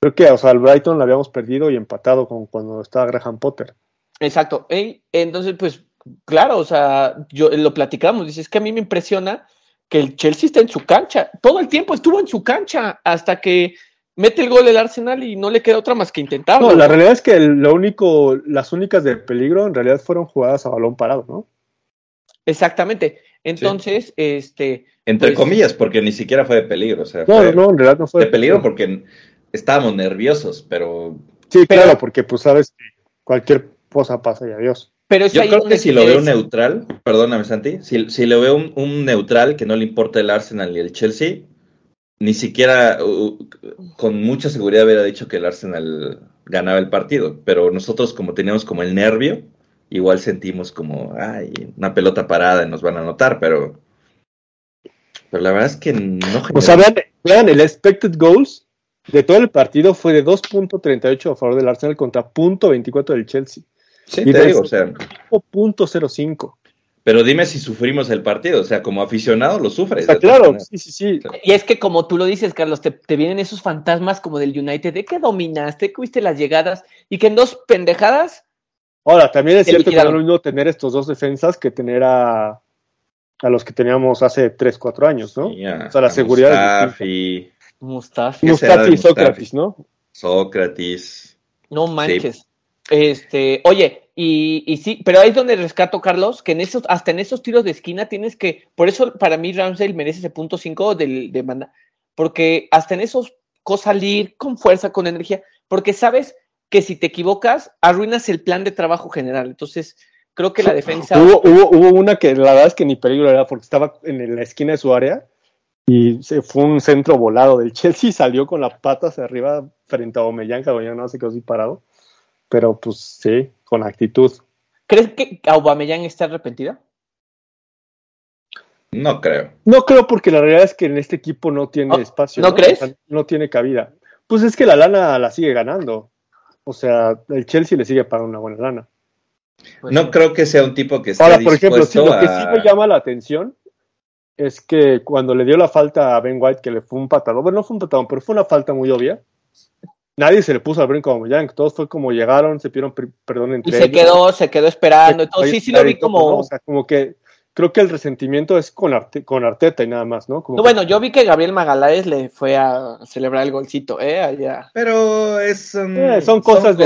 Creo que, o sea, al Brighton lo habíamos perdido y empatado con cuando estaba Graham Potter. Exacto. entonces, pues, claro, o sea, yo lo platicamos. Dices que a mí me impresiona que el Chelsea está en su cancha. Todo el tiempo estuvo en su cancha hasta que mete el gol el Arsenal y no le queda otra más que intentarlo. No, la realidad es que lo único, las únicas de peligro en realidad fueron jugadas a balón parado, ¿no? Exactamente. Entonces, este. Entre pues, comillas, porque ni siquiera fue de peligro. O sea, no, no, en realidad no fue de peligro porque estábamos nerviosos, pero. Sí, claro, porque pues sabes que cualquier cosa pasa y adiós. Pero Yo creo que si lo veo neutral, perdóname Santi, si, si lo veo un, un, neutral que no le importa el Arsenal y el Chelsea, ni siquiera con mucha seguridad hubiera dicho que el Arsenal ganaba el partido, pero nosotros como teníamos como el nervio, igual sentimos como, ay, una pelota parada y nos van a anotar, pero, pero la verdad es que no. O sea, vean, el expected goals de todo el partido fue de 2.38 a favor del Arsenal contra .24 del Chelsea. Sí, te digo, o sea. .05. Pero dime si sufrimos el partido, o sea, como aficionado lo sufres. Está claro, sí, sí, sí. Y es que como tú lo dices, Carlos, te, vienen esos fantasmas como del United, de que dominaste, que viste las llegadas y que en dos pendejadas. Ahora, también es cierto que no es lo mismo tener estos dos defensas que tener a, a los que teníamos hace 3, 4 años, ¿no? o sea, la seguridad. Mustafi. Mustafi. Mustafi y Sócrates, ¿no? Sócrates. No manches. Este, oye, y, y, sí, pero ahí es donde rescato, Carlos, que en esos, hasta en esos tiros de esquina tienes que, por eso para mí Ramsdale merece ese punto 5 del, de manda, porque hasta en esos salir con fuerza, con energía, porque sabes que si te equivocas, arruinas el plan de trabajo general. Entonces, creo que la defensa. Hubo, hubo, hubo una que la verdad es que ni peligro era porque estaba en la esquina de su área y se fue un centro volado del Chelsea y salió con la pata hacia arriba frente a Omeyan, que no se quedó así parado. Pero pues sí, con actitud. ¿Crees que Aubameyang está arrepentida? No creo. No creo porque la realidad es que en este equipo no tiene espacio. ¿No, crees? no tiene cabida. Pues es que la lana la sigue ganando. O sea, el Chelsea le sigue pagando una buena lana. Pues no creo que sea un tipo que esté Ahora, por ejemplo, sí, lo que sí me llama la atención es que cuando le dio la falta a Ben White, que le fue un patadón, bueno, no fue un patadón, pero fue una falta muy obvia, nadie se le puso al brinco a Yang, todos fue como llegaron, se pidieron perdón entre Y se quedó, se quedó esperando, todo. sí, sí lo vi como... O sea, como que creo que el resentimiento es con, con Arteta y nada más, ¿no? no bueno, yo vi que Gabriel Magaláes le fue a celebrar el golcito, ¿eh? Allá. Pero es... Um, eh, son cosas,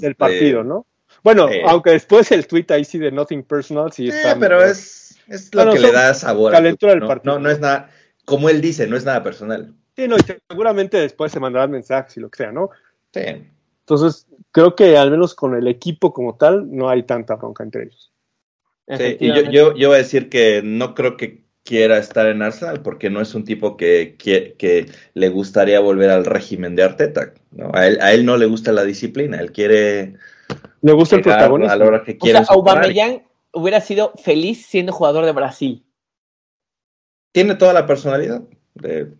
del partido, ¿no? Bueno, aunque después el tweet ahí sí de Nothing Personal sí está... pero es, es lo que le da sabor. Calentura del partido. No, no es nada, como él dice, no es nada personal. Sí, no, y seguramente después se mandarán mensajes y lo que sea, ¿no? Sí. Entonces, creo que al menos con el equipo como tal, no hay tanta bronca entre ellos. Sí, y yo, yo, yo voy a decir que no creo que quiera estar en Arsenal porque no es un tipo que, que, le gustaría volver al régimen de Arteta. ¿no? A, él, a él no le gusta la disciplina, él quiere... Le gusta el protagonismo. A la hora que o sea, Aubameyang hubiera sido feliz siendo jugador de Brasil. Tiene toda la personalidad de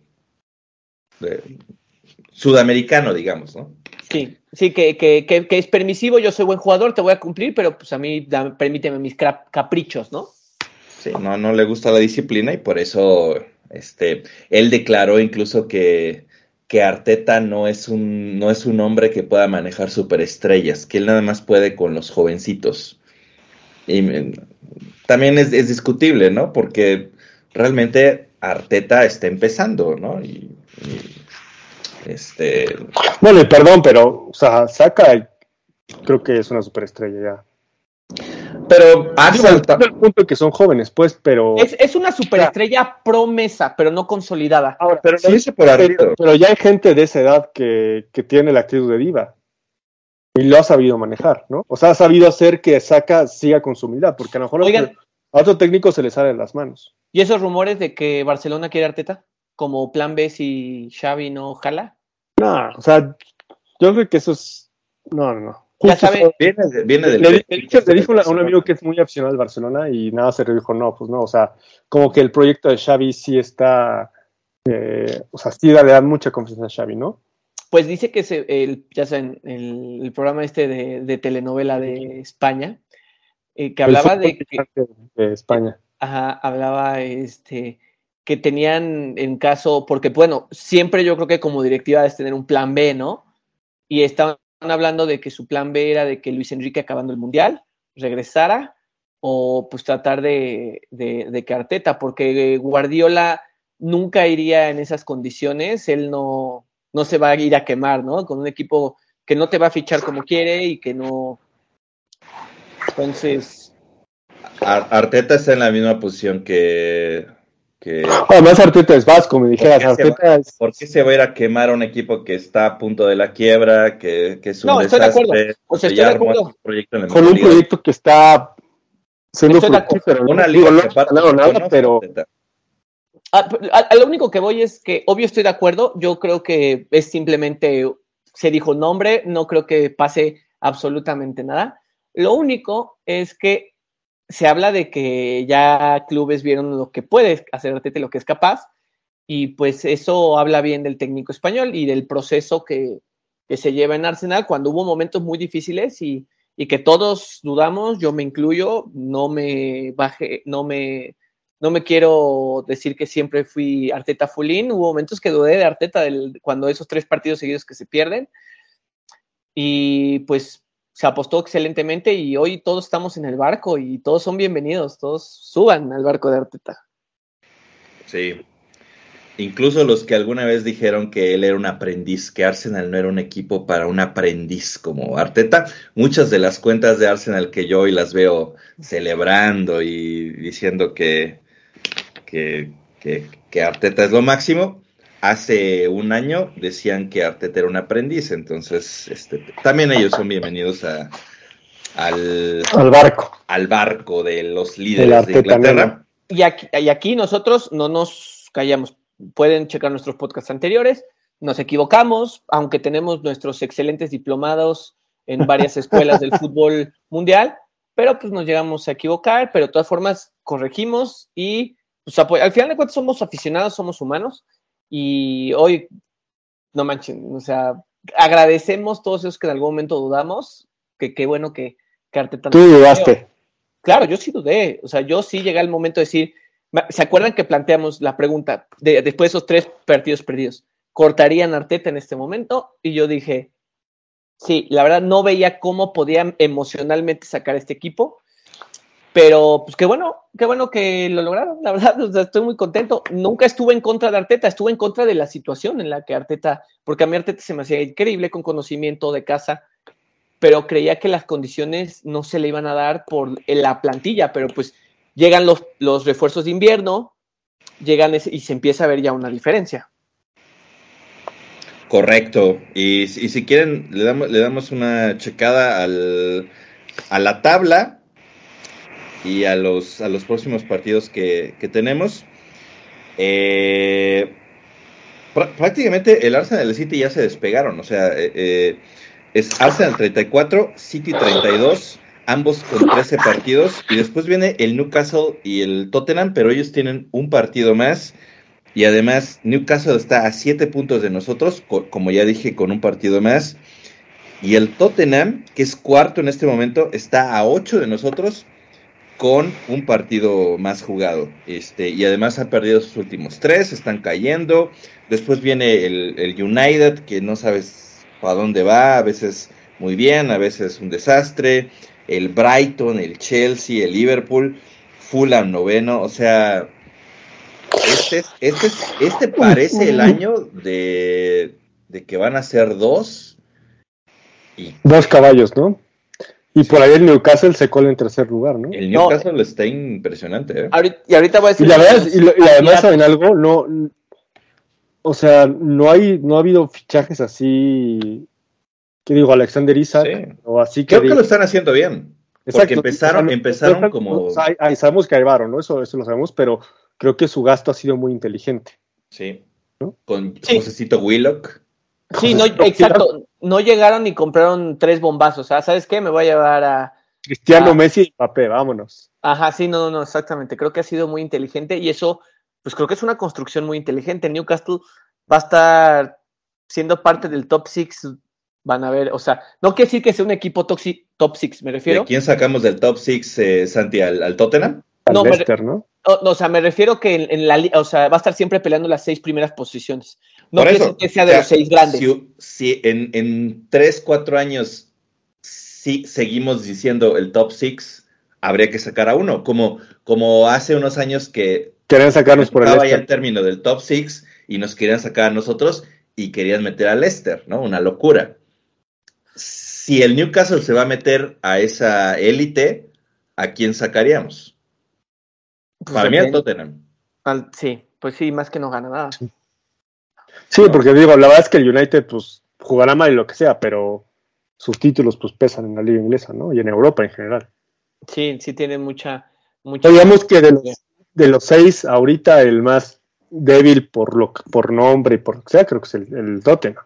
sudamericano, digamos, ¿no? Sí, sí, que, que, que, es permisivo, yo soy buen jugador, te voy a cumplir, pero pues a mí permíteme mis caprichos, ¿no? Sí, no, no le gusta la disciplina y por eso este, él declaró incluso que, que Arteta no es, un, no es un hombre que pueda manejar superestrellas, que él nada más puede con los jovencitos. Y también es, discutible, ¿no? Porque realmente Arteta está empezando, ¿no? y este. Bueno, perdón, pero, o sea, saca, creo que es una superestrella ya. Pero hasta el punto que son jóvenes, pues, pero. Es, una superestrella promesa, pero no consolidada. Ahora, pero, pero, ya hay gente de esa edad que, tiene la actitud de diva. Y lo ha sabido manejar, ¿no? O sea, ha sabido hacer que Saca siga con su humildad, porque a lo mejor a otro técnico se le sale las manos. ¿Y esos rumores de que Barcelona quiere Arteta? Como plan B si Xavi no jala? No, o sea, yo creo que eso es. No, no, no. ya sabe. Viene, viene del. Le, le, dijo a un amigo que es muy aficionado al Barcelona y nada se le dijo, no, pues no, o sea, como que el proyecto de Xavi sí está. Eh, o sea, sí le da mucha confianza a Xavi, ¿no? Pues dice que se, el, ya saben, el, el programa este de, de, telenovela de España, eh, que hablaba de, que, de España. Ajá, hablaba este que tenían en caso, porque bueno, siempre yo creo que como directiva es tener un plan B, ¿no? Y estaban hablando de que su plan B era de que Luis Enrique acabando el Mundial regresara o pues tratar de, de, que Arteta, porque Guardiola nunca iría en esas condiciones, él no, no se va a ir a quemar, ¿no? Con un equipo que no te va a fichar como quiere y que no... Entonces... Arteta está en la misma posición que que... Además Arteta es vasco, me dijeras. ¿Por qué se va a ir a quemar a un equipo que está a punto de la quiebra, que, que es un no, desastre? Estoy de acuerdo. O sea, estoy de acuerdo. Con un proyecto que está siendo fructífero. Una liga no, que nada, pero... a, lo único que voy es que, obvio, estoy de acuerdo. Yo creo que es simplemente se dijo nombre, no creo que pase absolutamente nada. Lo único es que se habla de que ya clubes vieron lo que puede hacer Arteta lo que es capaz, y pues eso habla bien del técnico español y del proceso que, que se lleva en Arsenal cuando hubo momentos muy difíciles y, y que todos dudamos, yo me incluyo, no me baje, no me no me quiero decir que siempre fui Arteta Fulín, hubo momentos que dudé de Arteta cuando esos tres partidos seguidos que se pierden. Y pues se apostó excelentemente y hoy todos estamos en el barco y todos son bienvenidos, todos suban al barco de Arteta. Sí. Incluso los que alguna vez dijeron que él era un aprendiz, que Arsenal no era un equipo para un aprendiz como Arteta, muchas de las cuentas de Arsenal que yo hoy las veo celebrando y diciendo que, que, Arteta es lo máximo. Hace un año decían que Arteta era un aprendiz, entonces este, también ellos son bienvenidos a, al, barco. Al barco de los líderes de, Inglaterra. Y aquí, y aquí nosotros no nos callamos. Pueden checar nuestros podcasts anteriores. Nos equivocamos, aunque tenemos nuestros excelentes diplomados en varias escuelas del fútbol mundial, pero pues nos llegamos a equivocar, pero de todas formas corregimos y pues, al final de cuentas somos aficionados, somos humanos y hoy, no manchen, o sea, agradecemos todos esos que en algún momento dudamos, que qué bueno que, que Arteta... Tú dudaste. Claro, yo sí dudé, o sea, yo sí llegué al momento de decir, ¿se acuerdan que planteamos la pregunta de, después de esos tres partidos perdidos? ¿Cortarían Arteta en este momento? Y yo dije, sí, la verdad no veía cómo podían emocionalmente sacar este equipo pero, pues qué bueno, qué bueno que lo lograron, la verdad, estoy muy contento. Nunca estuve en contra de Arteta, estuve en contra de la situación en la que Arteta, porque a mí Arteta se me hacía increíble con conocimiento de casa, pero creía que las condiciones no se le iban a dar por la plantilla, pero pues llegan los, los refuerzos de invierno, llegan y se empieza a ver ya una diferencia. Correcto, y, y si quieren, le damos, le damos una checada al, a la tabla y a los, a los próximos partidos que, tenemos. Eh, prácticamente el Arsenal y el City ya se despegaron, o sea, eh, eh, es Arsenal 34, City 32, ambos con 13 partidos, y después viene el Newcastle y el Tottenham, pero ellos tienen un partido más, y además Newcastle está a 7 puntos de nosotros, como ya dije, con un partido más, y el Tottenham, que es cuarto en este momento, está a 8 de nosotros, con un partido más jugado. Este, y además ha perdido sus últimos tres, están cayendo. Después viene el, United, que no sabes para dónde va, a veces muy bien, a veces un desastre. El Brighton, el Chelsea, el Liverpool, Fulham noveno, o sea, este, este, este parece el año de, de que van a ser dos. Y, dos caballos, ¿no? Y por ahí el Newcastle se cola en tercer lugar, ¿no? El Newcastle está impresionante, ¿eh? y ahorita voy a decir. Y, la verdad, y, además, ¿saben algo? No. O sea, no hay, no ha habido fichajes así. ¿Qué digo? Alexander Isaac. O así que. Creo que lo están haciendo bien. Exacto. Porque empezaron, empezaron como. sabemos que hay varo, ¿no? Eso, eso lo sabemos, pero creo que su gasto ha sido muy inteligente. Sí. Con sí. Willock. Sí, no, exacto. No llegaron y compraron tres bombazos. sea, ¿Sabes qué? Me voy a llevar a. Cristiano Messi y Papé, vámonos. Ajá, sí, no, no, no, exactamente. Creo que ha sido muy inteligente y eso, pues creo que es una construcción muy inteligente. Newcastle va a estar siendo parte del top six. Van a ver, o sea, no quiere decir que sea un equipo top six, me refiero. ¿De quién sacamos del top six, eh, Santi? ¿Al, Tottenham? no, ¿no? O, sea, me refiero que en, la, o sea, va a estar siempre peleando las seis primeras posiciones. No Por que sea de los seis grandes. Si, en, en tres, cuatro años si seguimos diciendo el top six, habría que sacar a uno. Como, como hace unos años que querían sacarnos por el ya el término del top six y nos querían sacar a nosotros y querían meter a Leicester, ¿no? Una locura. Si el Newcastle se va a meter a esa élite, ¿a quién sacaríamos? Pues Para mí a Tottenham. sí, pues sí, más que no gana nada. Sí, porque digo, la verdad es que el United pues jugará mal y lo que sea, pero sus títulos pues pesan en la liga inglesa, ¿no? Y en Europa en general. Sí, sí tiene mucha... mucha... Digamos que de los, de los seis, ahorita el más débil por lo por nombre y por lo que sea, creo que es el, Tottenham.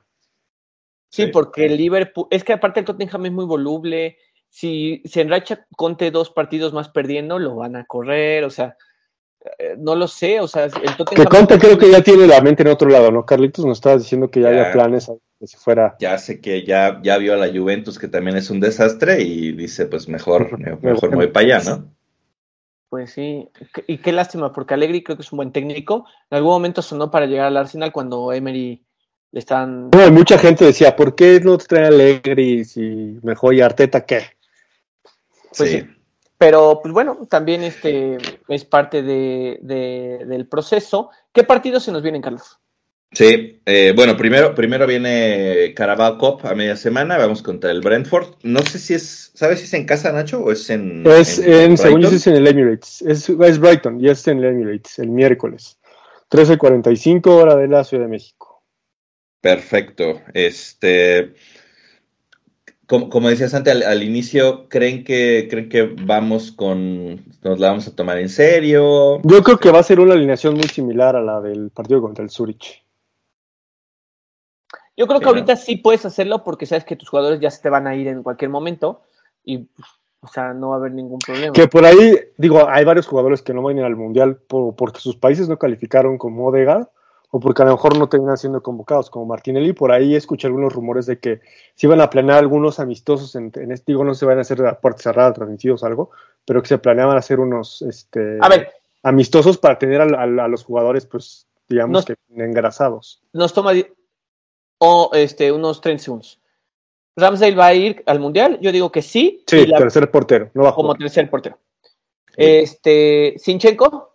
Sí, porque el Liverpool, es que aparte el Tottenham es muy voluble, si se enracha Conte dos partidos más perdiendo, lo van a correr, o sea, no lo sé, o sea, el Tottenham... Que Conte creo que ya tiene la mente en otro lado, ¿no? Carlitos nos estaba diciendo que ya, había planes que si fuera... Ya sé que ya, ya vio a la Juventus que también es un desastre y dice, pues mejor, mejor me voy para allá, ¿no? Pues sí, y qué lástima, porque Allegri creo que es un buen técnico. En algún momento sonó para llegar al Arsenal cuando Emery le están... No, mucha gente decía, ¿por qué no te trae Allegri si mejor y Arteta qué? Pues sí. Pero, pues bueno, también este es parte de, del proceso. ¿Qué partidos se nos vienen, Carlos? Sí, eh, bueno, primero, primero viene Carabao Cup a media semana, vamos contra el Brentford. No sé si es, ¿sabes si es en casa, Nacho, o es en... Es en, según yo, es en el Emirates, es, es, Brighton, y es en el Emirates, el miércoles. 13.45 hora de la Ciudad de México. Perfecto, este... Como, como decías antes al, inicio, ¿creen que, ¿creen que vamos con, nos la vamos a tomar en serio? Yo creo que va a ser una alineación muy similar a la del partido contra el Zurich. Yo creo que ahorita sí puedes hacerlo porque sabes que tus jugadores ya se te van a ir en cualquier momento y, o sea, no va a haber ningún problema. Que por ahí, digo, hay varios jugadores que no van a ir al Mundial porque sus países no calificaron como Odegaard o porque a lo mejor no terminan siendo convocados como Martinelli. Por ahí escuché algunos rumores de que se iban a planear algunos amistosos en, este, digo, no se van a hacer a puerta cerrada, transmitidos algo, pero que se planeaban hacer unos este, amistosos para tener a, los jugadores, pues, digamos que engrasados. Nos toma o este, unos 30 segundos. Ramsdale va a ir al mundial, yo digo que sí. Sí, tercer portero, no Como tercer portero. Este, Sinchenko.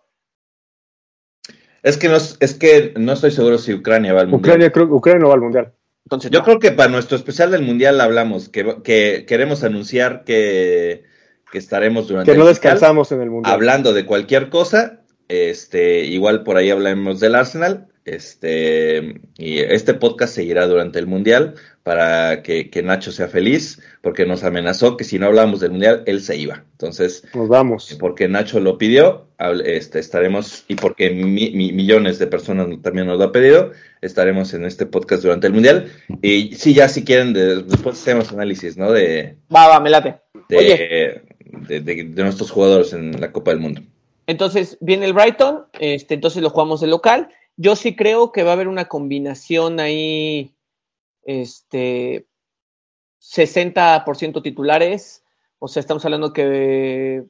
Es que no, es que no estoy seguro si Ucrania va al mundial. Ucrania, creo, Ucrania no va al mundial. Entonces, yo creo que para nuestro especial del mundial hablamos, que, que queremos anunciar que, que estaremos durante que no descansamos en el mundial. Hablando de cualquier cosa, este, igual por ahí hablamos del Arsenal este, y este podcast seguirá durante el Mundial para que, Nacho sea feliz, porque nos amenazó que si no hablábamos del Mundial, él se iba. Entonces, nos vamos. Porque Nacho lo pidió, este, estaremos, y porque millones de personas también nos lo han pedido, estaremos en este podcast durante el Mundial. Y sí, ya si quieren, después hacemos análisis, ¿no? De, va, va, me late. De, de, nuestros jugadores en la Copa del Mundo. Entonces, viene el Brighton, este, entonces lo jugamos de local yo sí creo que va a haber una combinación ahí, este, 60% titulares, o sea, estamos hablando que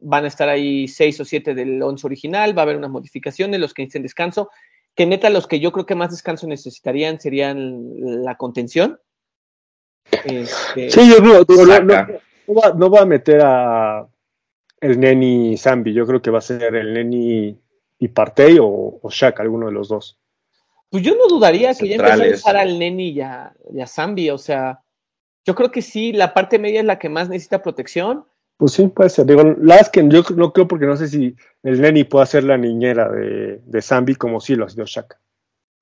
van a estar ahí 6 o 7 del 11 original, va a haber unas modificaciones, los que necesiten descanso, que neta los que yo creo que más descanso necesitarían serían la contención. Este, sí, yo no, no, no, va, a meter a el Neni Zambi, yo creo que va a ser el Neni y Partey o, o Shaq, alguno de los dos. Pues yo no dudaría que ya empezara a usar al Neni y a, Zambi, o sea, yo creo que sí, la parte media es la que más necesita protección. Pues sí, puede ser. Digo, Lasken, yo no creo porque no sé si el Neni puede ser la niñera de, de Zambi como sí lo ha sido Shaq.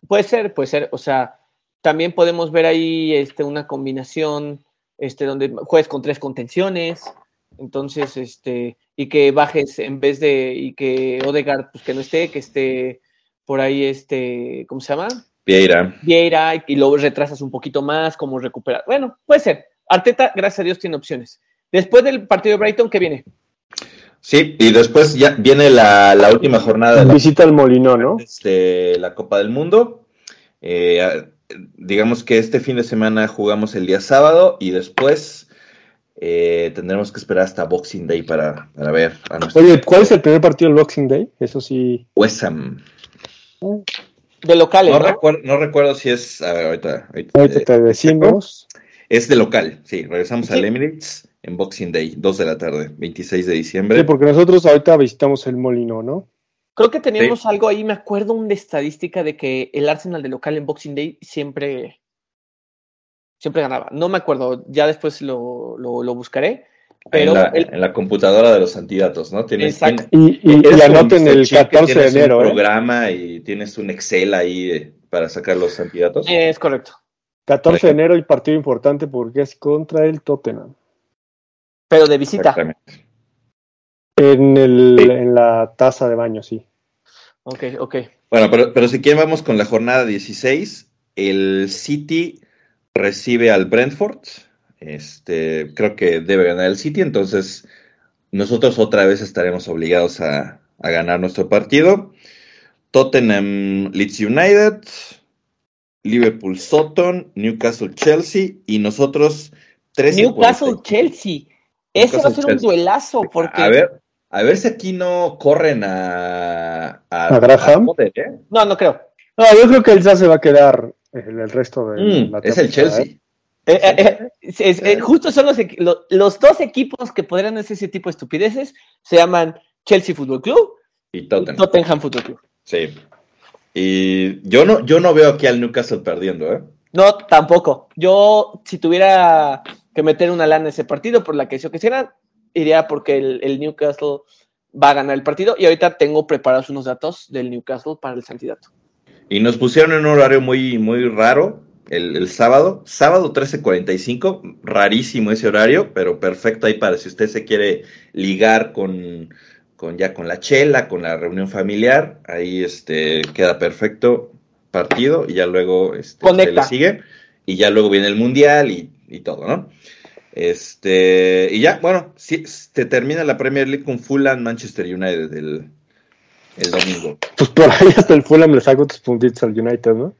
Puede ser, puede ser. O sea, también podemos ver ahí este, una combinación este, donde juegues con tres contenciones. Entonces, este, y que bajes en vez de, y que Odegaard, pues que no esté, que esté por ahí, este, ¿cómo se llama? Vieira. Vieira, y luego retrasas un poquito más, como recuperar. Bueno, puede ser. Arteta, gracias a Dios, tiene opciones. Después del partido de Brighton, ¿qué viene? Sí, y después ya viene la, última jornada. De Visita al Molino, ¿no? Este, la Copa del Mundo. Eh, digamos que este fin de semana jugamos el día sábado y después eh, tendremos que esperar hasta Boxing Day para, ver. Oye, ¿cuál es el primer partido del Boxing Day? Eso sí. West Ham. De locales. No, Recuerdo, no recuerdo si es. A ver, ahorita. Ahorita, te decimos. Es de local, sí. Regresamos al Emirates en Boxing Day, 2 de la tarde, 26 de diciembre. Sí, porque nosotros ahorita visitamos el Molino, ¿no? Creo que teníamos algo ahí, me acuerdo un de estadística de que el Arsenal de local en Boxing Day siempre siempre ganaba. No me acuerdo, ya después lo, lo, buscaré. Pero en la, computadora de los antidatos, ¿no? Tienes, y, y, la anoten el 14 de enero. Un ¿eh? programa y tienes un Excel ahí para sacar los antidatos. Es correcto. 14 de enero y partido importante porque es contra el Tottenham. Pero de visita. En, el, en la taza de baño, sí. Ok, ok. Bueno, pero, pero si quieren vamos con la jornada 16. El City recibe al Brentford. Este, creo que debe ganar el City, entonces nosotros otra vez estaremos obligados a, ganar nuestro partido. Tottenham Leeds United, Liverpool Sutton, Newcastle Chelsea y nosotros tres. Newcastle Chelsea. Ese va a ser un duelazo porque. A ver, a ver si aquí no corren a. ¿A, Graham? ¿eh? No, no creo. No, yo creo que el se va a quedar en el resto de mm, la Es el Chelsea. ¿eh? Eh, eh, justo son los, los, dos equipos que podrían hacer ese tipo de estupideces. Se llaman Chelsea Football Club y Tottenham, Tottenham Football Club. Sí. Y yo no, yo no veo aquí al Newcastle perdiendo, ¿eh? No, tampoco. Yo, si tuviera que meter una lana en ese partido, por la que yo quisiera, iría porque el, Newcastle va a ganar el partido. Y ahorita tengo preparados unos datos del Newcastle para el Santidato. Y nos pusieron en un horario muy, muy raro el, sábado, sábado 13.45, rarísimo ese horario, pero perfecto ahí para si usted se quiere ligar con, con ya con la chela, con la reunión familiar, ahí este queda perfecto partido y ya luego este, se le sigue y ya luego viene el mundial y, y todo, ¿no? Este, y ya, bueno, si, te termina la Premier League con Fulham Manchester United el, el domingo. Pues por ahí hasta el Fulham le saco tus puntitos al United, ¿no?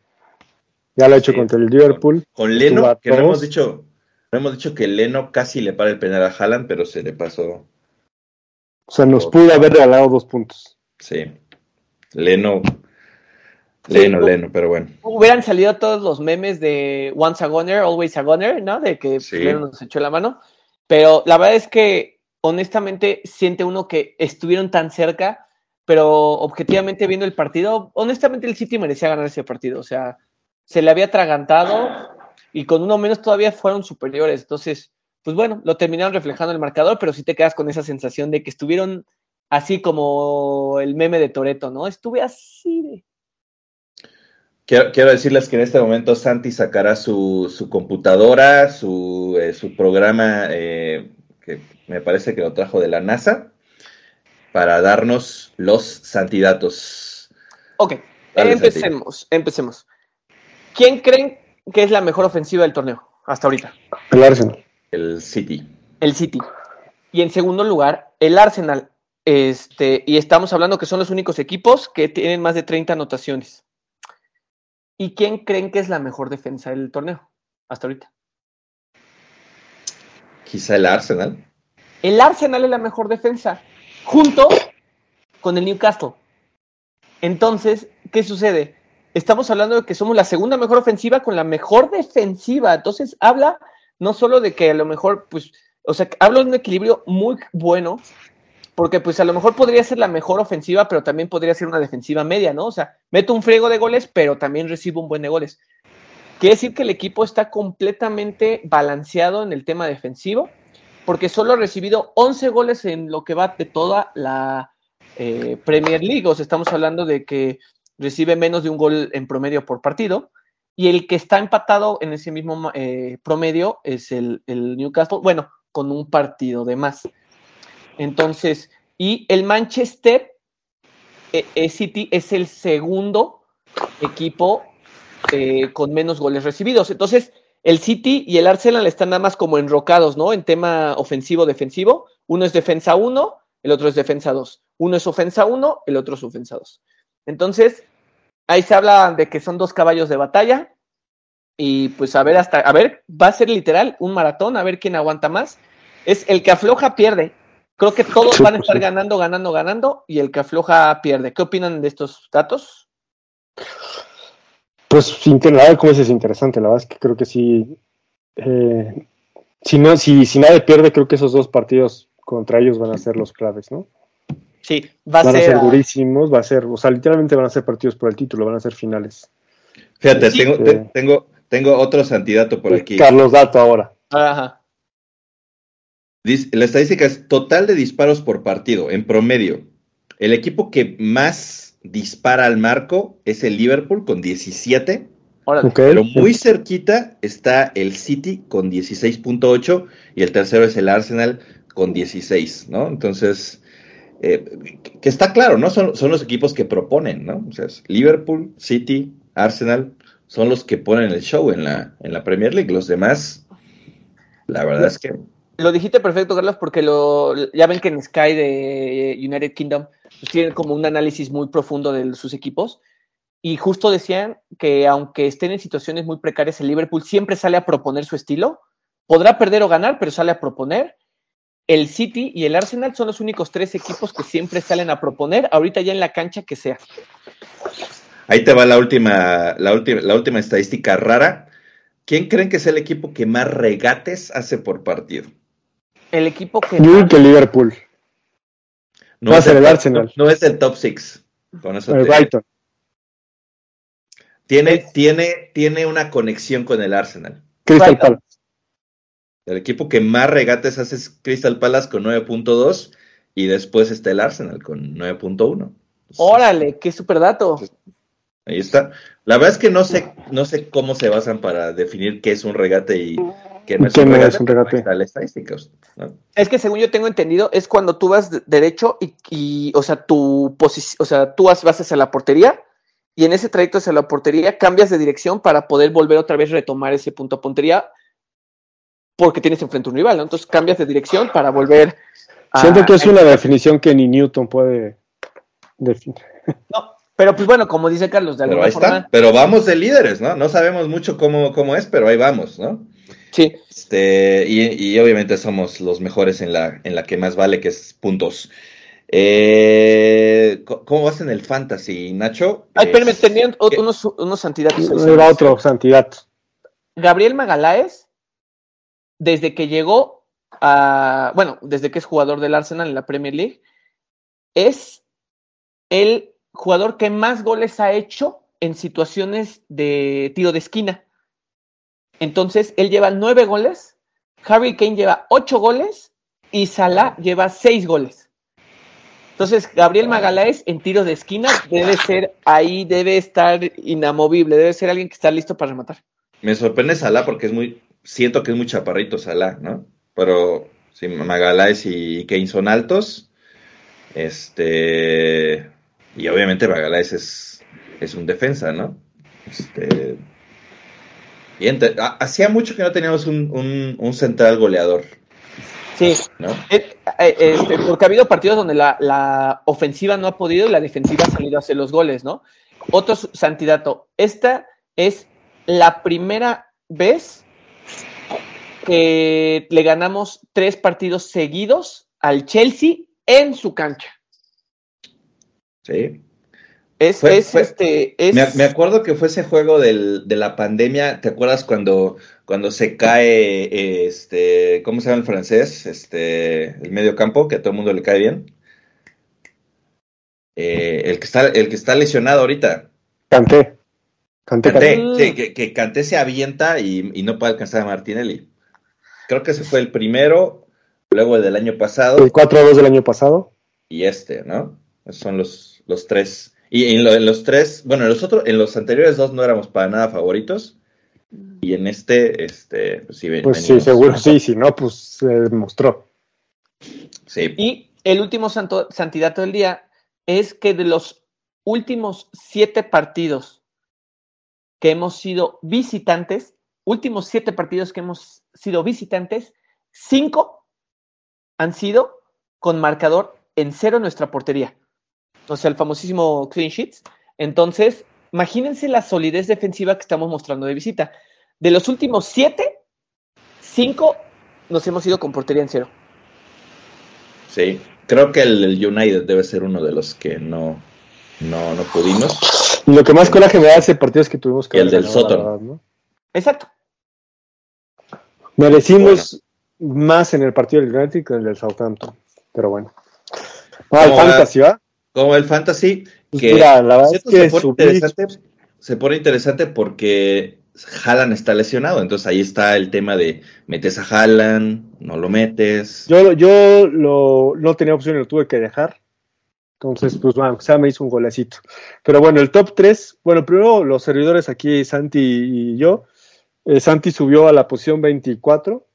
Ya lo ha hecho contra el Liverpool. Con, Leno, que no hemos dicho, no hemos dicho que Leno casi le para el penal a Haaland, pero se le pasó. O sea, nos pudo haber regalado dos puntos. Sí. Leno. Leno, Leno, pero bueno. Hubieran salido todos los memes de Once a Goner, Always a Goner, ¿no? De que Leno nos echó la mano. Pero la verdad es que, honestamente, siente uno que estuvieron tan cerca, pero objetivamente viendo el partido, honestamente el City merecía ganar ese partido. O sea, se le había atragantado y con uno menos todavía fueron superiores. Entonces, pues bueno, lo terminaron reflejando el marcador, pero sí te quedas con esa sensación de que estuvieron así como el meme de Toreto, ¿no? Estuve así de... Quiero, decirles que en este momento Santi sacará su, su computadora, su, eh, su programa eh, que me parece que lo trajo de la NASA, para darnos los santidatos. Ok, empecemos, empecemos. ¿Quién creen que es la mejor ofensiva del torneo hasta ahorita? El Arsenal. El City. El City. Y en segundo lugar, el Arsenal. Este, y estamos hablando que son los únicos equipos que tienen más de 30 anotaciones. ¿Y quién creen que es la mejor defensa del torneo hasta ahorita? Quizá el Arsenal. El Arsenal es la mejor defensa, junto con el Newcastle. Entonces, ¿qué sucede? Estamos hablando de que somos la segunda mejor ofensiva con la mejor defensiva. Entonces, habla no solo de que a lo mejor, pues, o sea, habla de un equilibrio muy bueno, porque pues a lo mejor podría ser la mejor ofensiva, pero también podría ser una defensiva media, ¿no? O sea, meto un friego de goles, pero también recibo un buen de goles. Quiere decir que el equipo está completamente balanceado en el tema defensivo, porque solo ha recibido 11 goles en lo que va de toda la eh, Premier League. O sea, estamos hablando de que recibe menos de un gol en promedio por partido. Y el que está empatado en ese mismo eh, promedio es el, Newcastle, bueno, con un partido de más. Entonces, y el Manchester eh, eh, City es el segundo equipo con menos goles recibidos. Entonces, el City y el Arsenal están nada más como enrocados, ¿no? En tema ofensivo-defensivo. Uno es defensa 1, el otro es defensa 2. Uno es ofensa 1, el otro es ofensa 2. Entonces, ahí se habla de que son dos caballos de batalla. Y pues a ver hasta, a ver, va a ser literal un maratón, a ver quién aguanta más. Es el que afloja pierde. Creo que todos van a estar ganando, ganando, ganando, y el que afloja pierde. ¿Qué opinan de estos datos? Pues la verdad como es interesante, la verdad es que creo que sí. Eh, si no, si, si nadie pierde, creo que esos dos partidos contra ellos van a ser los claves, ¿no? Sí, va van a ser, durísimos, va a ser, o sea, literalmente van a ser partidos por el título, van a ser finales. Fíjate, tengo, tengo, tengo otro santidato por aquí. Carlos Dato ahora. Ajá. La estadística es total de disparos por partido, en promedio. El equipo que más dispara al marco es el Liverpool con 17. Pero muy cerquita está el City con 16.8 y el tercero es el Arsenal con 16, ¿no? Entonces, eh, que está claro, ¿no? Son, son los equipos que proponen, ¿no? O sea, Liverpool, City, Arsenal, son los que ponen el show en la, en la Premier League. Los demás, la verdad es que... Lo dijiste perfecto, Carlos, porque lo, ya ven que en Sky de United Kingdom pues, tienen como un análisis muy profundo de sus equipos. Y justo decían que aunque estén en situaciones muy precarias, el Liverpool siempre sale a proponer su estilo. Podrá perder o ganar, pero sale a proponer. El City y el Arsenal son los únicos tres equipos que siempre salen a proponer, ahorita ya en la cancha que sea. Ahí te va la última, la última, la última estadística rara. ¿Quién creen que es el equipo que más regates hace por partido? El equipo que. Yo que Liverpool. No Va es el, Arsenal. No, es el top six. Con eso el Brighton. Tiene, tiene, tiene una conexión con el Arsenal. Crystal Palace. El equipo que más regates hace es Crystal Palace con 9.2 y después está el Arsenal con 9.1. Órale, qué super dato. Ahí está. La verdad es que no sé, no sé cómo se basan para definir qué es un regate y qué no es, un, regate, la estadística, Es que según yo tengo entendido, es cuando tú vas derecho y, o sea, tu posición, o sea, tú vas, vas hacia la portería y en ese trayecto hacia la portería cambias de dirección para poder volver otra vez retomar ese punto a puntería porque tienes enfrente un rival, ¿no? Entonces cambias de dirección para volver a... Siento que es una definición que ni Newton puede definir. No, pero pues bueno, como dice Carlos, de alguna pero forma... Pero vamos de líderes, ¿no? No sabemos mucho cómo, cómo es, pero ahí vamos, ¿no? Sí. Este, y, obviamente somos los mejores en la, en la que más vale, que es puntos. Eh, ¿Cómo vas en el fantasy, Nacho? Ay, espérame, tenían unos, unos. Era otro santidato. Gabriel Magaláes, desde que llegó a, bueno, desde que es jugador del Arsenal en la Premier League, es el jugador que más goles ha hecho en situaciones de tiro de esquina. Entonces, él lleva nueve goles, Harry Kane lleva ocho goles y Salah lleva seis goles. Entonces, Gabriel Magaláes en tiro de esquina debe ser ahí, debe estar inamovible, debe ser alguien que está listo para rematar. Me sorprende Salah porque es muy, siento que es muy chaparrito Salah, ¿no? Pero si Magaláes y Kane son altos, este, y obviamente Magaláes es, es un defensa, ¿no? Este, hacía mucho que no teníamos un, un, central goleador. Sí, ¿no? Eh, eh, este, porque ha habido partidos donde la, la, ofensiva no ha podido y la defensiva ha salido a hacer los goles, ¿no? Otro santidato, esta es la primera vez que le ganamos tres partidos seguidos al Chelsea en su cancha. Sí. Es, este. Me, acuerdo que fue ese juego del, de la pandemia. ¿Te acuerdas cuando, cuando se cae este. ¿Cómo se llama el francés? Este. El medio campo, que a todo el mundo le cae bien. Eh, el, que está, el que está lesionado ahorita. Canté. Canté, Sí, que, que Canté se avienta y, y, no puede alcanzar a Martinelli. Creo que ese fue el primero, luego el del año pasado. El 4-2 del año pasado. Y este, ¿no? Esos son los, los tres. Y en, los tres, bueno, en los otros, en los anteriores dos no éramos para nada favoritos. Y en este, este, pues sí, pues sí, seguro, sí, si no, pues se demostró. Sí. Y el último santo, santidato del día es que de los últimos siete partidos que hemos sido visitantes, últimos siete partidos que hemos sido visitantes, cinco han sido con marcador en cero en nuestra portería o sea, el famosísimo clean sheets. Entonces, imagínense la solidez defensiva que estamos mostrando de visita. De los últimos siete, cinco nos hemos ido con portería en cero. Sí, creo que el, United debe ser uno de los que no, no, no pudimos. Lo que más coraje me da ese partido es que tuvimos que... El del Soto. Exacto. Merecimos más en el partido del United que en el del Southampton, pero bueno. Ah, el Fantasy, ¿va? Como el fantasy, pues que, la verdad es que se, pone interesante, se pone interesante porque Haaland está lesionado, entonces ahí está el tema de metes a Haaland, no lo metes. Yo, yo lo, no tenía opción y lo tuve que dejar. Entonces, pues bueno, o sea, me hizo un golecito. Pero bueno, el top 3, bueno, primero los servidores aquí, Santi y yo. Eh, Santi subió a la posición 24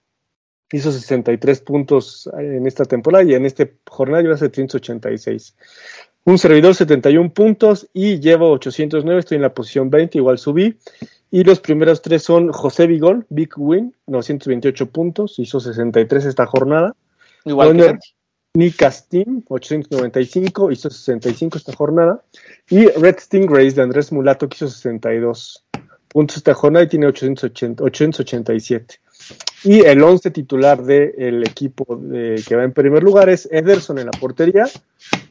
hizo 63 puntos en esta temporada y en esta jornada lleva 786. Un servidor 71 puntos y llevo 809, estoy en la posición 20, igual subí. Y los primeros tres son José Vigón, Big Win, 928 puntos, hizo 63 esta jornada. Igual que Nick Castin, 895, hizo 65 esta jornada. Y Red Stingrays de Andrés Mulato, que hizo 62 puntos esta jornada y tiene 880, 887. Y el 11 titular del equipo que va en primer lugar es Ederson en la portería,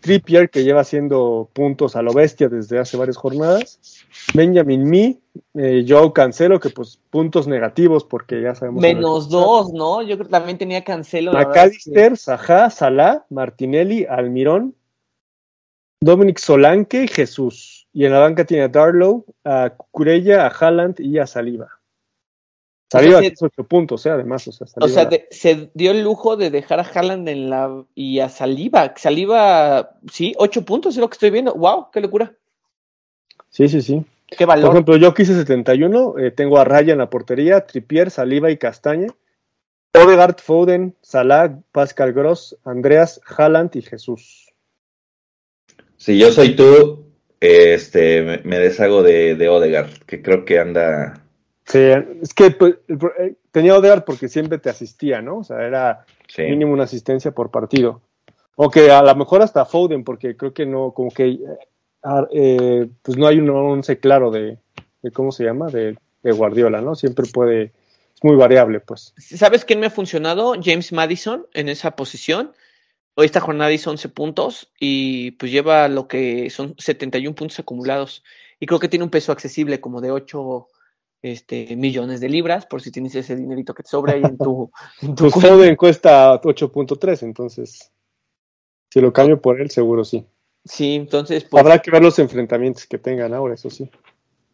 Trippier que lleva haciendo puntos a lo bestia desde hace varias jornadas, Benjamin Mee, eh, Joe Cancelo que pues puntos negativos porque ya sabemos. Menos dos, ¿no? Yo creo que también tenía Cancelo. McAllister, Saja, Salah, Martinelli, Almirón, Dominic Solanke y Jesús. Y en la banca tiene a Darlow, a Curella, a Haaland y a Saliba. Saliba o 8 puntos, ¿eh? además. O sea, o sea se dio el lujo de dejar a Haaland en la, y a Saliba. Saliba, sí, 8 puntos es lo que estoy viendo. ¡Wow! ¡Qué locura! Sí, sí, sí. ¿Qué valor? Por ejemplo, yo quise 71, eh, tengo a Raya en la portería, Tripier, Saliba y Castaña. Odegaard, Foden, Salah, Pascal Gross, Andreas, Haaland y Jesús. Si yo soy tú, este, me, deshago de, de Odegaard, que creo que anda Sí, es que pues, eh, tenía Odegaard porque siempre te asistía, ¿no? O sea, era mínimo una asistencia por partido. O que a lo mejor hasta Foden, porque creo que no, como que eh, eh, pues no hay un once claro de, cómo se llama, de, Guardiola, ¿no? Siempre puede, es muy variable, pues. ¿Sabes quién me ha funcionado? James Madison en esa posición. Hoy esta jornada hizo 11 puntos y pues lleva lo que son 71 puntos acumulados. Y creo que tiene un peso accesible como de 8 este, millones de libras, por si tienes ese dinerito que te sobra ahí en tu... En tu pues cuesta 8.3, entonces si lo cambio por él, seguro sí. Sí, entonces... Pues, Habrá que ver los enfrentamientos que tengan ahora, eso sí.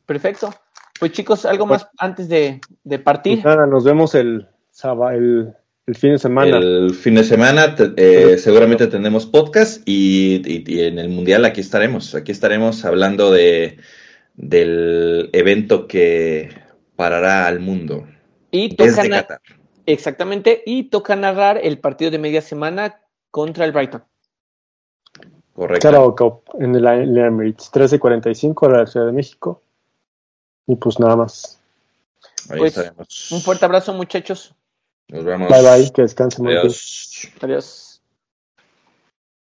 Perfecto. Pues chicos, algo más antes de, partir. Pues nada, nos vemos el, el, el, fin de semana. El fin de semana eh, seguramente tendremos podcast y, y, en el Mundial aquí estaremos. Aquí estaremos hablando de del evento que parará al mundo. Y toca Exactamente, y toca narrar el partido de media semana contra el Brighton. Correcto. en el, Emirates, 13.45 a la Ciudad de México. Y pues nada más. Ahí pues, Un fuerte abrazo, muchachos. Nos vemos. Bye bye, que descansen muy bien. Adiós.